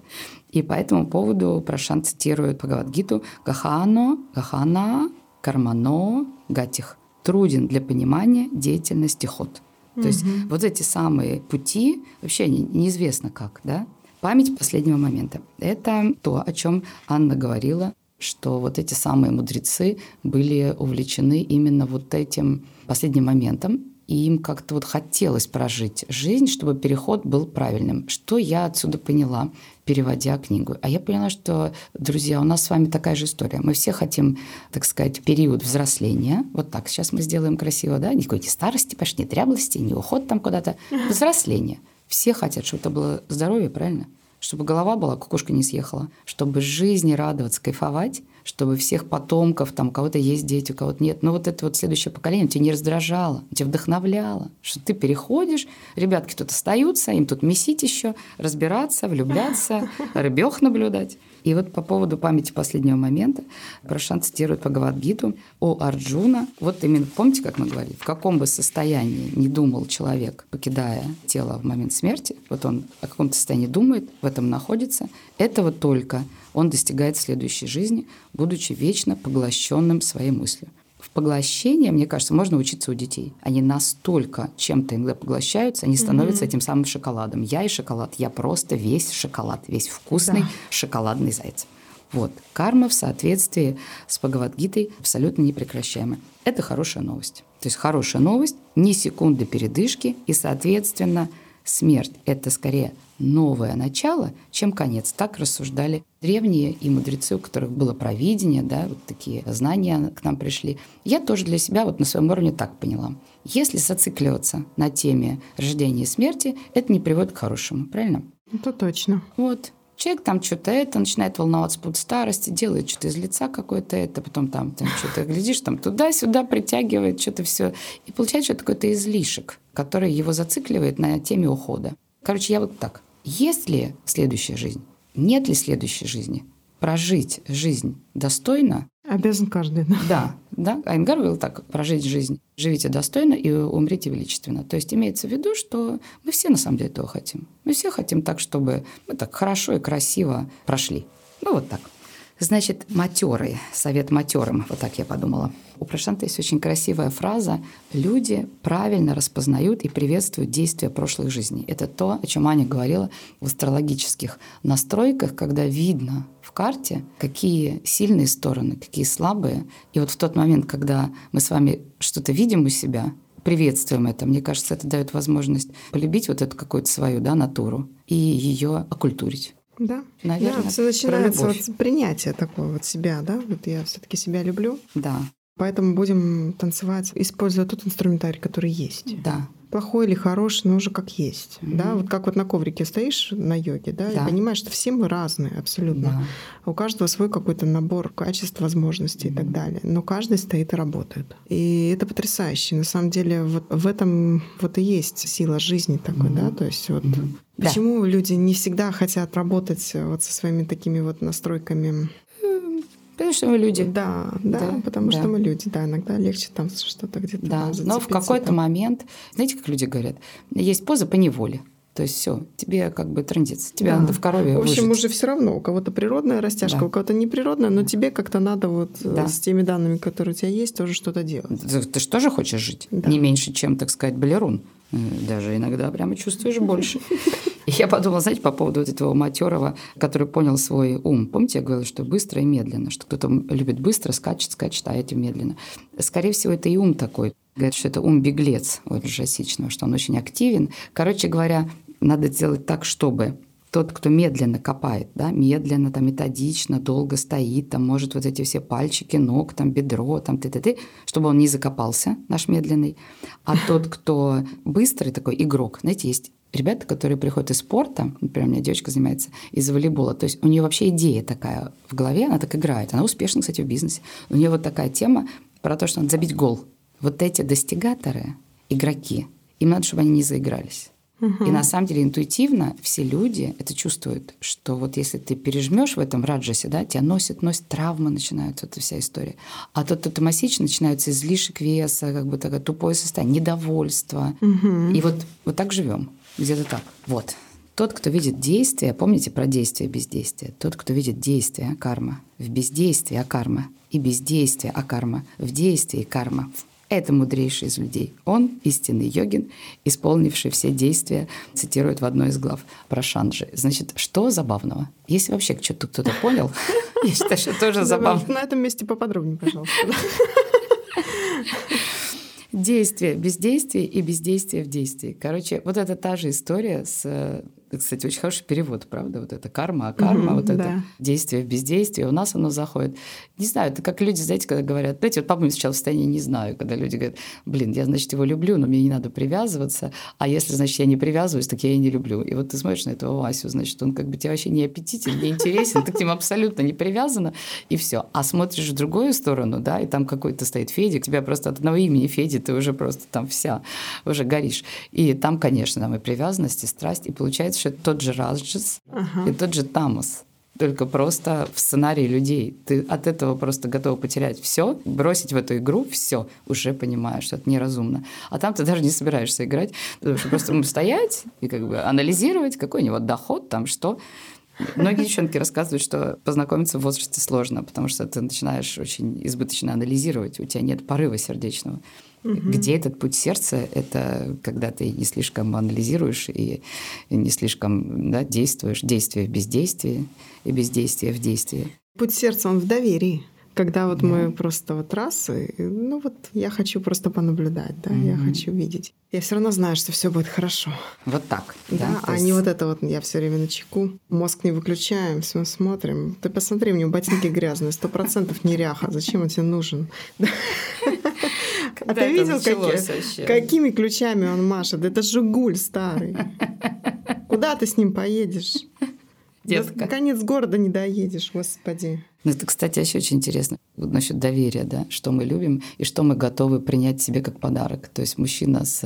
И по этому поводу Прошан цитирует Бхагавадгиту «Гахано, гахана, кармано, гатих» труден для понимания деятельности ход – то есть вот эти самые пути вообще не, неизвестно как, да? Память последнего момента. Это то, о чем Анна говорила, что вот эти самые мудрецы были увлечены именно вот этим последним моментом, и им как-то вот хотелось прожить жизнь, чтобы переход был правильным. Что я отсюда поняла, переводя книгу? А я поняла, что, друзья, у нас с вами такая же история. Мы все хотим, так сказать, период взросления. Вот так сейчас мы сделаем красиво, да? Никакой не старости, почти не дряблости, не уход там куда-то. Взросление. Все хотят, чтобы это было здоровье, правильно? Чтобы голова была, кукушка не съехала. Чтобы жизни радоваться, кайфовать – чтобы всех потомков, там у кого-то есть дети, у кого-то нет. Но вот это вот следующее поколение тебя не раздражало, тебя вдохновляло, что ты переходишь, ребятки тут остаются, им тут месить еще, разбираться, влюбляться, рыбех наблюдать. И вот по поводу памяти последнего момента Прошан цитирует Бхагавадгиту о Арджуна. Вот именно помните, как мы говорили, в каком бы состоянии не думал человек, покидая тело в момент смерти, вот он о каком-то состоянии думает, в этом находится, этого только он достигает следующей жизни, будучи вечно поглощенным своей мыслью. В поглощении, мне кажется, можно учиться у детей. Они настолько чем-то иногда поглощаются, они становятся mm-hmm. этим самым шоколадом. Я и шоколад, я просто весь шоколад, весь вкусный да. шоколадный заяц. Вот. Карма в соответствии с Бхагавадгитой абсолютно непрекращаемая. Это хорошая новость. То есть хорошая новость, ни секунды передышки, и, соответственно, смерть – это скорее новое начало, чем конец. Так рассуждали древние и мудрецы, у которых было провидение, да, вот такие знания к нам пришли. Я тоже для себя вот на своем уровне так поняла. Если зацикливаться на теме рождения и смерти, это не приводит к хорошему, правильно? Это точно. Вот. Человек там что-то это, начинает волноваться под старости, делает что-то из лица какое-то это, потом там, там что-то глядишь, там туда-сюда притягивает, что-то все. И получается, что какой-то излишек, который его зацикливает на теме ухода. Короче, я вот так. Есть ли следующая жизнь? Нет ли следующей жизни? Прожить жизнь достойно Обязан каждый, да. Да, да. Айнгар говорил так, прожить жизнь. Живите достойно и умрите величественно. То есть имеется в виду, что мы все на самом деле этого хотим. Мы все хотим так, чтобы мы так хорошо и красиво прошли. Ну вот так. Значит, матерые, совет матерым, вот так я подумала. У Прошанта есть очень красивая фраза «Люди правильно распознают и приветствуют действия прошлых жизней». Это то, о чем Аня говорила в астрологических настройках, когда видно в карте, какие сильные стороны, какие слабые. И вот в тот момент, когда мы с вами что-то видим у себя, приветствуем это. Мне кажется, это дает возможность полюбить вот эту какую-то свою да, натуру и ее окультурить. Да, наверное. Да, все начинается вот с принятия такого вот себя, да. Вот я все-таки себя люблю. Да. Поэтому будем танцевать, используя тот инструментарий, который есть. Да плохой или хороший, но уже как есть. Mm-hmm. Да, вот как вот на коврике стоишь на йоге, да, да. и понимаешь, что все мы разные абсолютно. Да. У каждого свой какой-то набор качеств, возможностей mm-hmm. и так далее. Но каждый стоит и работает. И это потрясающе. На самом деле вот в этом вот и есть сила жизни такой, mm-hmm. да, то есть вот mm-hmm. Почему да. люди не всегда хотят работать вот со своими такими вот настройками Потому что мы люди. Да, да, да потому да. что мы люди, да, иногда легче там что-то где-то. Да, но в какой-то момент, знаете, как люди говорят, есть поза по неволе. То есть все, тебе как бы трендец, тебе да. надо в корове В общем, выжить. уже все равно, у кого-то природная растяжка, да. у кого-то неприродная, но тебе как-то надо вот э, да. с теми данными, которые у тебя есть, тоже что-то делать. Ты, ты же тоже хочешь жить? Да. Не меньше, чем, так сказать, балерун. Даже иногда прямо чувствуешь больше. И я подумала, знаете, по поводу вот этого матерого, который понял свой ум. Помните, я говорила, что быстро и медленно, что кто-то любит быстро, скачет, скачет, а эти медленно. Скорее всего, это и ум такой. Говорят, что это ум беглец от жасичного, что он очень активен. Короче говоря, надо сделать так, чтобы тот, кто медленно копает, да, медленно, там, методично, долго стоит, там, может вот эти все пальчики, ног, там, бедро, там, ты, ты, ты, чтобы он не закопался, наш медленный. А тот, кто быстрый такой игрок, знаете, есть ребята, которые приходят из спорта, например, у меня девочка занимается из волейбола, то есть у нее вообще идея такая в голове, она так играет, она успешна, кстати, в бизнесе. У нее вот такая тема про то, что надо забить гол. Вот эти достигаторы, игроки, им надо, чтобы они не заигрались. Угу. И на самом деле интуитивно все люди это чувствуют, что вот если ты пережмешь в этом раджасе, да, тебя носит, носит, травмы начинаются, эта вся история. А тот, кто томасич, начинается излишек веса, как бы такое тупое состояние, недовольство. Угу. И вот, вот так живем. Где-то так. Вот. Тот, кто видит действие, помните про действие бездействие? Тот, кто видит действие, карма, в бездействии, а карма, и бездействие, а карма, в действии, карма. Это мудрейший из людей. Он истинный йогин, исполнивший все действия, цитирует в одной из глав про Шанджи. Значит, что забавного? Если вообще что-то кто-то понял, я считаю, что тоже забавно. На этом месте поподробнее, пожалуйста. Действие, бездействие и бездействие в действии. Короче, вот это та же история с кстати, очень хороший перевод, правда? Вот это карма, а карма, mm-hmm, вот да. это действие в бездействии. У нас оно заходит. Не знаю, это как люди, знаете, когда говорят, знаете, вот папа сейчас в состоянии не знаю, когда люди говорят, блин, я, значит, его люблю, но мне не надо привязываться, а если, значит, я не привязываюсь, так я и не люблю. И вот ты смотришь на этого Васю, значит, он как бы тебе вообще не аппетитен, не интересен, ты к нему абсолютно не привязана, и все. А смотришь в другую сторону, да, и там какой-то стоит Федик, тебя просто от одного имени Феди, ты уже просто там вся, уже горишь. И там, конечно, там и привязанность, и страсть, и получается, это тот же Раджас ага. и тот же Тамас только просто в сценарии людей. Ты от этого просто готов потерять все, бросить в эту игру все, уже понимаешь, что это неразумно. А там ты даже не собираешься играть, потому что просто стоять и как бы анализировать, какой у него доход, там что. Многие девчонки рассказывают, что познакомиться в возрасте сложно, потому что ты начинаешь очень избыточно анализировать, у тебя нет порыва сердечного. Угу. Где этот путь сердца? Это когда ты не слишком анализируешь и не слишком да, действуешь. Действие в бездействии и бездействие в действии. Путь сердца, он в доверии. Когда вот да. мы просто вот раз, и, ну вот я хочу просто понаблюдать, да, mm я хочу видеть. Я все равно знаю, что все будет хорошо. Вот так. Да, да а есть... не вот это вот я все время на чеку. Мозг не выключаем, все смотрим. Ты посмотри, у него ботинки грязные, сто процентов неряха. Зачем он тебе нужен? А ты видел, какими ключами он машет? Это Жигуль старый. Куда ты с ним поедешь? Детка. Конец города не доедешь, господи. Ну, это, кстати, еще очень интересно вот насчет доверия, да, что мы любим и что мы готовы принять себе как подарок. То есть мужчина с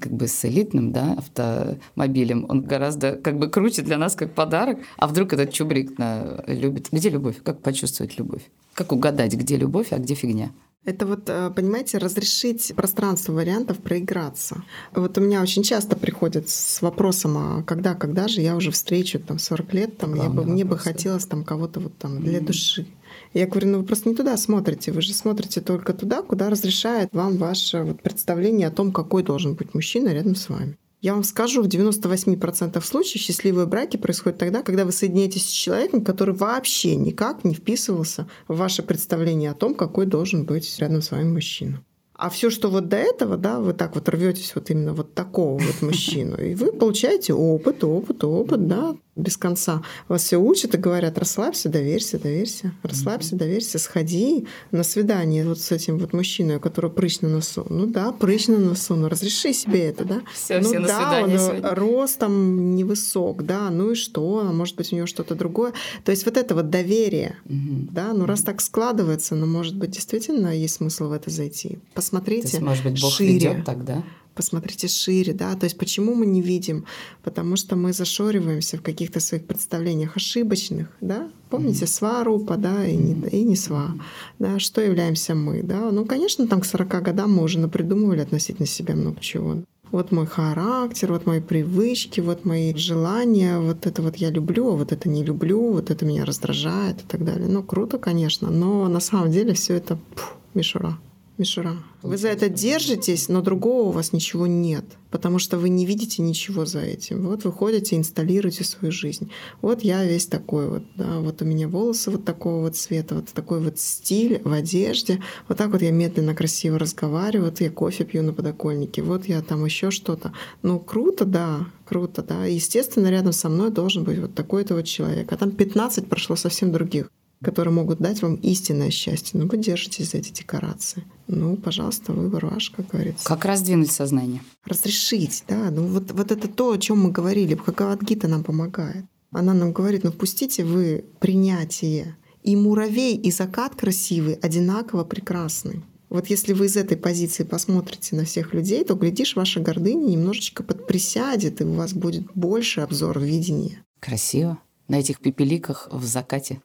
как бы с элитным, да, автомобилем, он гораздо как бы круче для нас как подарок. А вдруг этот чубрик на, любит? Где любовь? Как почувствовать любовь? Как угадать, где любовь, а где фигня? Это вот, э, понимаете, разрешить пространство вариантов проиграться. Вот у меня очень часто приходят с вопросом, а когда, когда же я уже встречу там 40 лет, там, я бы, мне бы хотелось там кого-то вот там для mm-hmm. души. Я говорю, ну вы просто не туда смотрите, вы же смотрите только туда, куда разрешает вам ваше вот представление о том, какой должен быть мужчина рядом с вами. Я вам скажу, в 98% случаев счастливые браки происходят тогда, когда вы соединяетесь с человеком, который вообще никак не вписывался в ваше представление о том, какой должен быть рядом с вами мужчина. А все, что вот до этого, да, вы так вот рветесь вот именно вот такого вот мужчину, и вы получаете опыт, опыт, опыт, да, без конца. Вас все учат и говорят, расслабься, доверься, доверься, расслабься, доверься, сходи на свидание вот с этим вот мужчиной, у которого прыщ на носу. Ну да, прыщ на носу, ну разреши себе это, да? Все, ну все на да, он сегодня. ростом невысок, да, ну и что, а может быть у него что-то другое. То есть вот это вот доверие, угу. да, ну раз так складывается, ну может быть действительно есть смысл в это зайти. Посмотрите То есть, может быть, Бог шире. ведет тогда? Посмотрите шире, да, то есть почему мы не видим? Потому что мы зашориваемся в каких-то своих представлениях ошибочных, да, помните, сва, рупа, да, и не, и не сва, да, что являемся мы, да, ну, конечно, там к 40 годам мы уже напридумывали относительно себя много чего. Вот мой характер, вот мои привычки, вот мои желания, вот это вот я люблю, а вот это не люблю, вот это меня раздражает и так далее. Ну, круто, конечно, но на самом деле все это пфф, мишура мишура. Вы за это держитесь, но другого у вас ничего нет, потому что вы не видите ничего за этим. Вот вы ходите, инсталируете свою жизнь. Вот я весь такой вот, да, вот у меня волосы вот такого вот цвета, вот такой вот стиль в одежде. Вот так вот я медленно, красиво разговариваю, вот я кофе пью на подоконнике, вот я там еще что-то. Ну, круто, да, круто, да. Естественно, рядом со мной должен быть вот такой-то вот человек. А там 15 прошло совсем других которые могут дать вам истинное счастье. Но вы держитесь за эти декорации. Ну, пожалуйста, выбор ваш, как говорится. Как раздвинуть сознание? Разрешить, да. Ну, вот, вот это то, о чем мы говорили. Бхагавадгита нам помогает. Она нам говорит, ну, впустите вы принятие. И муравей, и закат красивый одинаково прекрасный. Вот если вы из этой позиции посмотрите на всех людей, то, глядишь, ваша гордыня немножечко подприсядет, и у вас будет больше обзор видения. Красиво. На этих пепеликах в закате.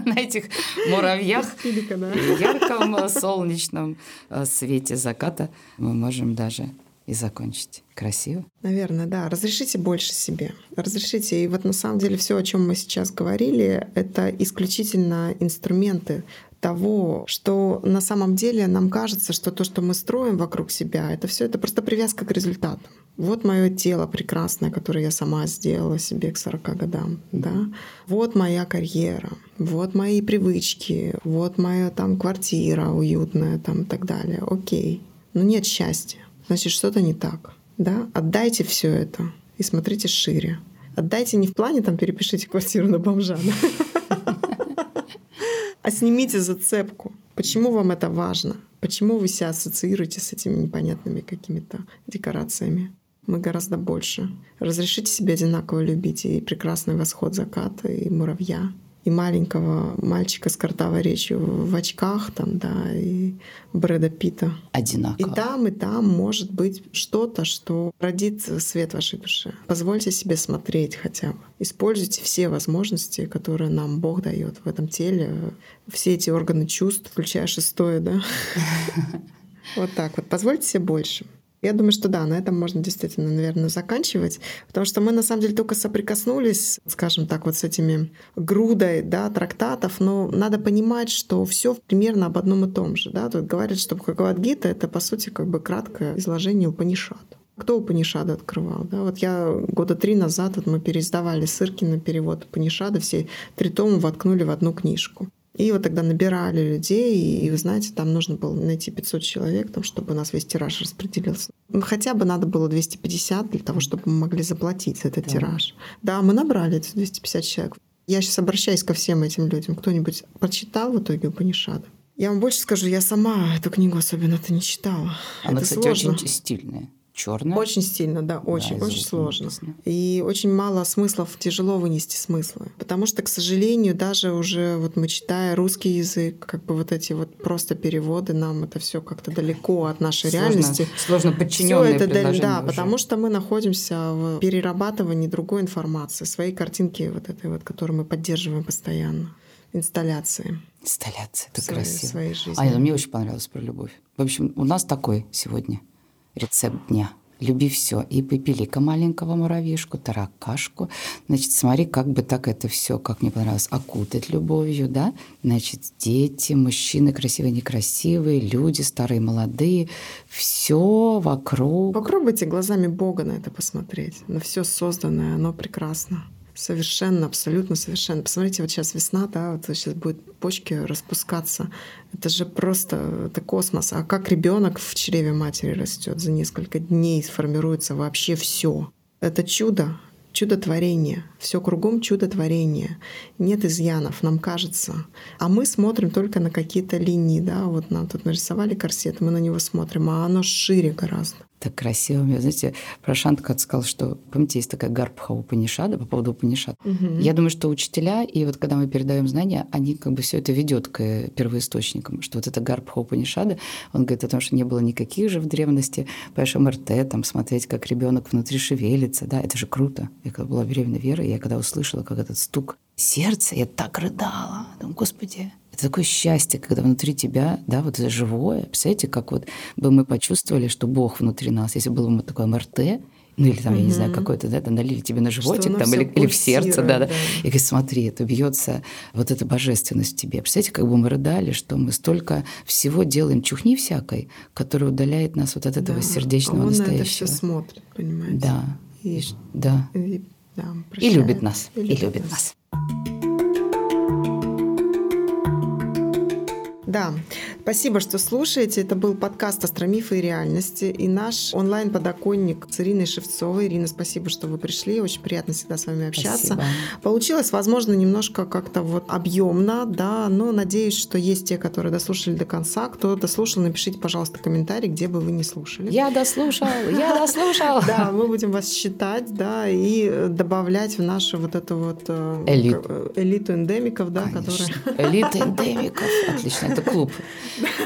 на этих муравьях. В ярком э, солнечном э, свете заката мы можем даже и закончить. Красиво? Наверное, да. Разрешите больше себе. Разрешите. И вот на самом деле все, о чем мы сейчас говорили, это исключительно инструменты того, что на самом деле нам кажется, что то, что мы строим вокруг себя, это все это просто привязка к результатам. Вот мое тело прекрасное, которое я сама сделала себе к 40 годам, да. Вот моя карьера, вот мои привычки, вот моя там квартира уютная, там и так далее. Окей. Но нет счастья. Значит, что-то не так, да. Отдайте все это и смотрите шире. Отдайте не в плане там перепишите квартиру на бомжа, а снимите зацепку. Почему вам это важно? Почему вы себя ассоциируете с этими непонятными какими-то декорациями? Мы гораздо больше. Разрешите себе одинаково любить и прекрасный восход заката, и муравья, и маленького мальчика с картавой речью в очках, там, да, и Брэда Питта. Одинаково. И там, и там может быть что-то, что родит свет вашей душе. Позвольте себе смотреть хотя бы. Используйте все возможности, которые нам Бог дает в этом теле, все эти органы чувств, включая шестое, да. Вот так вот. Позвольте себе больше. Я думаю, что да, на этом можно действительно, наверное, заканчивать, потому что мы на самом деле только соприкоснулись, скажем так, вот с этими грудой да, трактатов, но надо понимать, что все примерно об одном и том же. Да? Тут говорят, что Бхагавадгита — это, по сути, как бы краткое изложение Упанишад. Кто Упанишады открывал? Да? Вот я года три назад вот мы переиздавали Сыркина перевод Упанишада, все три тома воткнули в одну книжку. И вот тогда набирали людей, и, вы знаете, там нужно было найти 500 человек, там, чтобы у нас весь тираж распределился. Ну, хотя бы надо было 250 для того, чтобы мы могли заплатить этот да. тираж. Да, мы набрали эти 250 человек. Я сейчас обращаюсь ко всем этим людям. Кто-нибудь прочитал в итоге Упанишада? Я вам больше скажу, я сама эту книгу особенно-то не читала. Она, Это кстати, сложно. очень стильная. Черная. Очень сильно, да, очень, Да, очень сложно. И очень мало смыслов, тяжело вынести смыслы. Потому что, к сожалению, даже уже вот мы читая русский язык, как бы вот эти вот просто переводы, нам это все как-то далеко от нашей Сложно- реальности. Сложно подчиненные это, да, уже. потому что мы находимся в перерабатывании другой информации, своей картинки вот этой вот, которую мы поддерживаем постоянно, инсталляции Инсталляция, это своей, красиво. своей жизни. Аня, мне очень понравилось про любовь. В общем, у нас такой сегодня рецепт дня. Люби все. И пепелика маленького муравьишку, таракашку. Значит, смотри, как бы так это все, как мне понравилось, окутать любовью, да? Значит, дети, мужчины красивые, некрасивые, люди, старые, молодые. Все вокруг. Попробуйте глазами Бога на это посмотреть, на все созданное, оно прекрасно. Совершенно, абсолютно совершенно. Посмотрите, вот сейчас весна, да, вот сейчас будет почки распускаться. Это же просто это космос. А как ребенок в чреве матери растет за несколько дней, сформируется вообще все. Это чудо, чудотворение. Все кругом чудотворение. Нет изъянов, нам кажется. А мы смотрим только на какие-то линии, да, вот нам тут нарисовали корсет, мы на него смотрим, а оно шире гораздо. Так красиво. Мне, знаете, Прошант как сказал, что, помните, есть такая Гарбха Упанишада по поводу Упанишад. Я думаю, что учителя, и вот когда мы передаем знания, они как бы все это ведет к первоисточникам, что вот это Гарбха Упанишада, он говорит о том, что не было никаких же в древности, понимаешь, МРТ, там смотреть, как ребенок внутри шевелится, да, это же круто. Я когда была беременна Верой, я когда услышала, как этот стук сердца, я так рыдала. Думаю, господи, это такое счастье, когда внутри тебя, да, вот живое. Представляете, как вот бы мы почувствовали, что Бог внутри нас, если было бы такое МРТ, ну или там, я не знаю, Мгм. какой-то, да, там налили тебе на животик, там, или, или в сердце, да, да. да. И говорит, смотри, это бьется вот эта божественность в тебе. Представляете, как бы мы рыдали, что мы столько всего делаем чухни всякой, которая удаляет нас вот от этого Да, сердечного а он на это настоящего. все смотрит, понимаете? Да. И, И да. и, да, И любит нас. И любит нас. Да, спасибо, что слушаете. Это был подкаст «Астромифы и реальности» и наш онлайн-подоконник с Ириной Шевцовой. Ирина, спасибо, что вы пришли. Очень приятно всегда с вами общаться. Спасибо. Получилось, возможно, немножко как-то вот объемно, да, но надеюсь, что есть те, которые дослушали до конца. Кто дослушал, напишите, пожалуйста, комментарий, где бы вы не слушали. Я дослушал, я дослушал. Да, мы будем вас считать, да, и добавлять в нашу вот эту вот э, Элиту. э, элиту эндемиков, да, которая Элита эндемиков. Отлично, это клуб.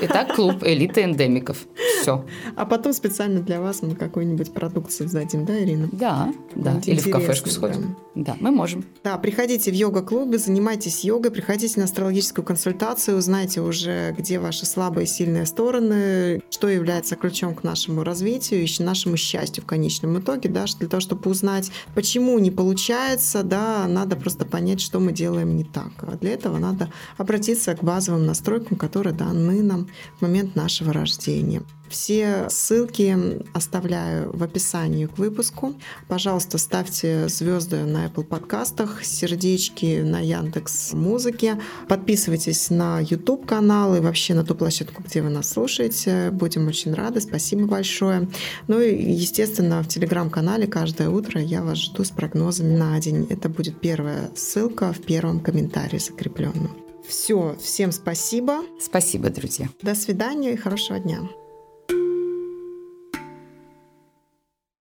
Итак, клуб элиты эндемиков. Все. А потом специально для вас мы какой-нибудь продукт создадим, да, Ирина? Да, да. Или в кафешку сходим. Да, мы можем. Да, приходите в йога-клубы, занимайтесь йогой, приходите на астрологическую консультацию, узнайте уже, где ваши слабые и сильные стороны, что является ключом к нашему развитию и нашему счастью в конечном итоге, да, для того, чтобы узнать, почему не получается, да, надо просто понять, что мы делаем не так. А для этого надо обратиться к базовым настройкам, которые даны нам в момент нашего рождения. Все ссылки оставляю в описании к выпуску. Пожалуйста, ставьте звезды на Apple подкастах, сердечки на Яндекс Музыке. Подписывайтесь на YouTube канал и вообще на ту площадку, где вы нас слушаете. Будем очень рады. Спасибо большое. Ну и, естественно, в Телеграм-канале каждое утро я вас жду с прогнозами на день. Это будет первая ссылка в первом комментарии закрепленном. Все, всем спасибо. Спасибо, друзья. До свидания и хорошего дня.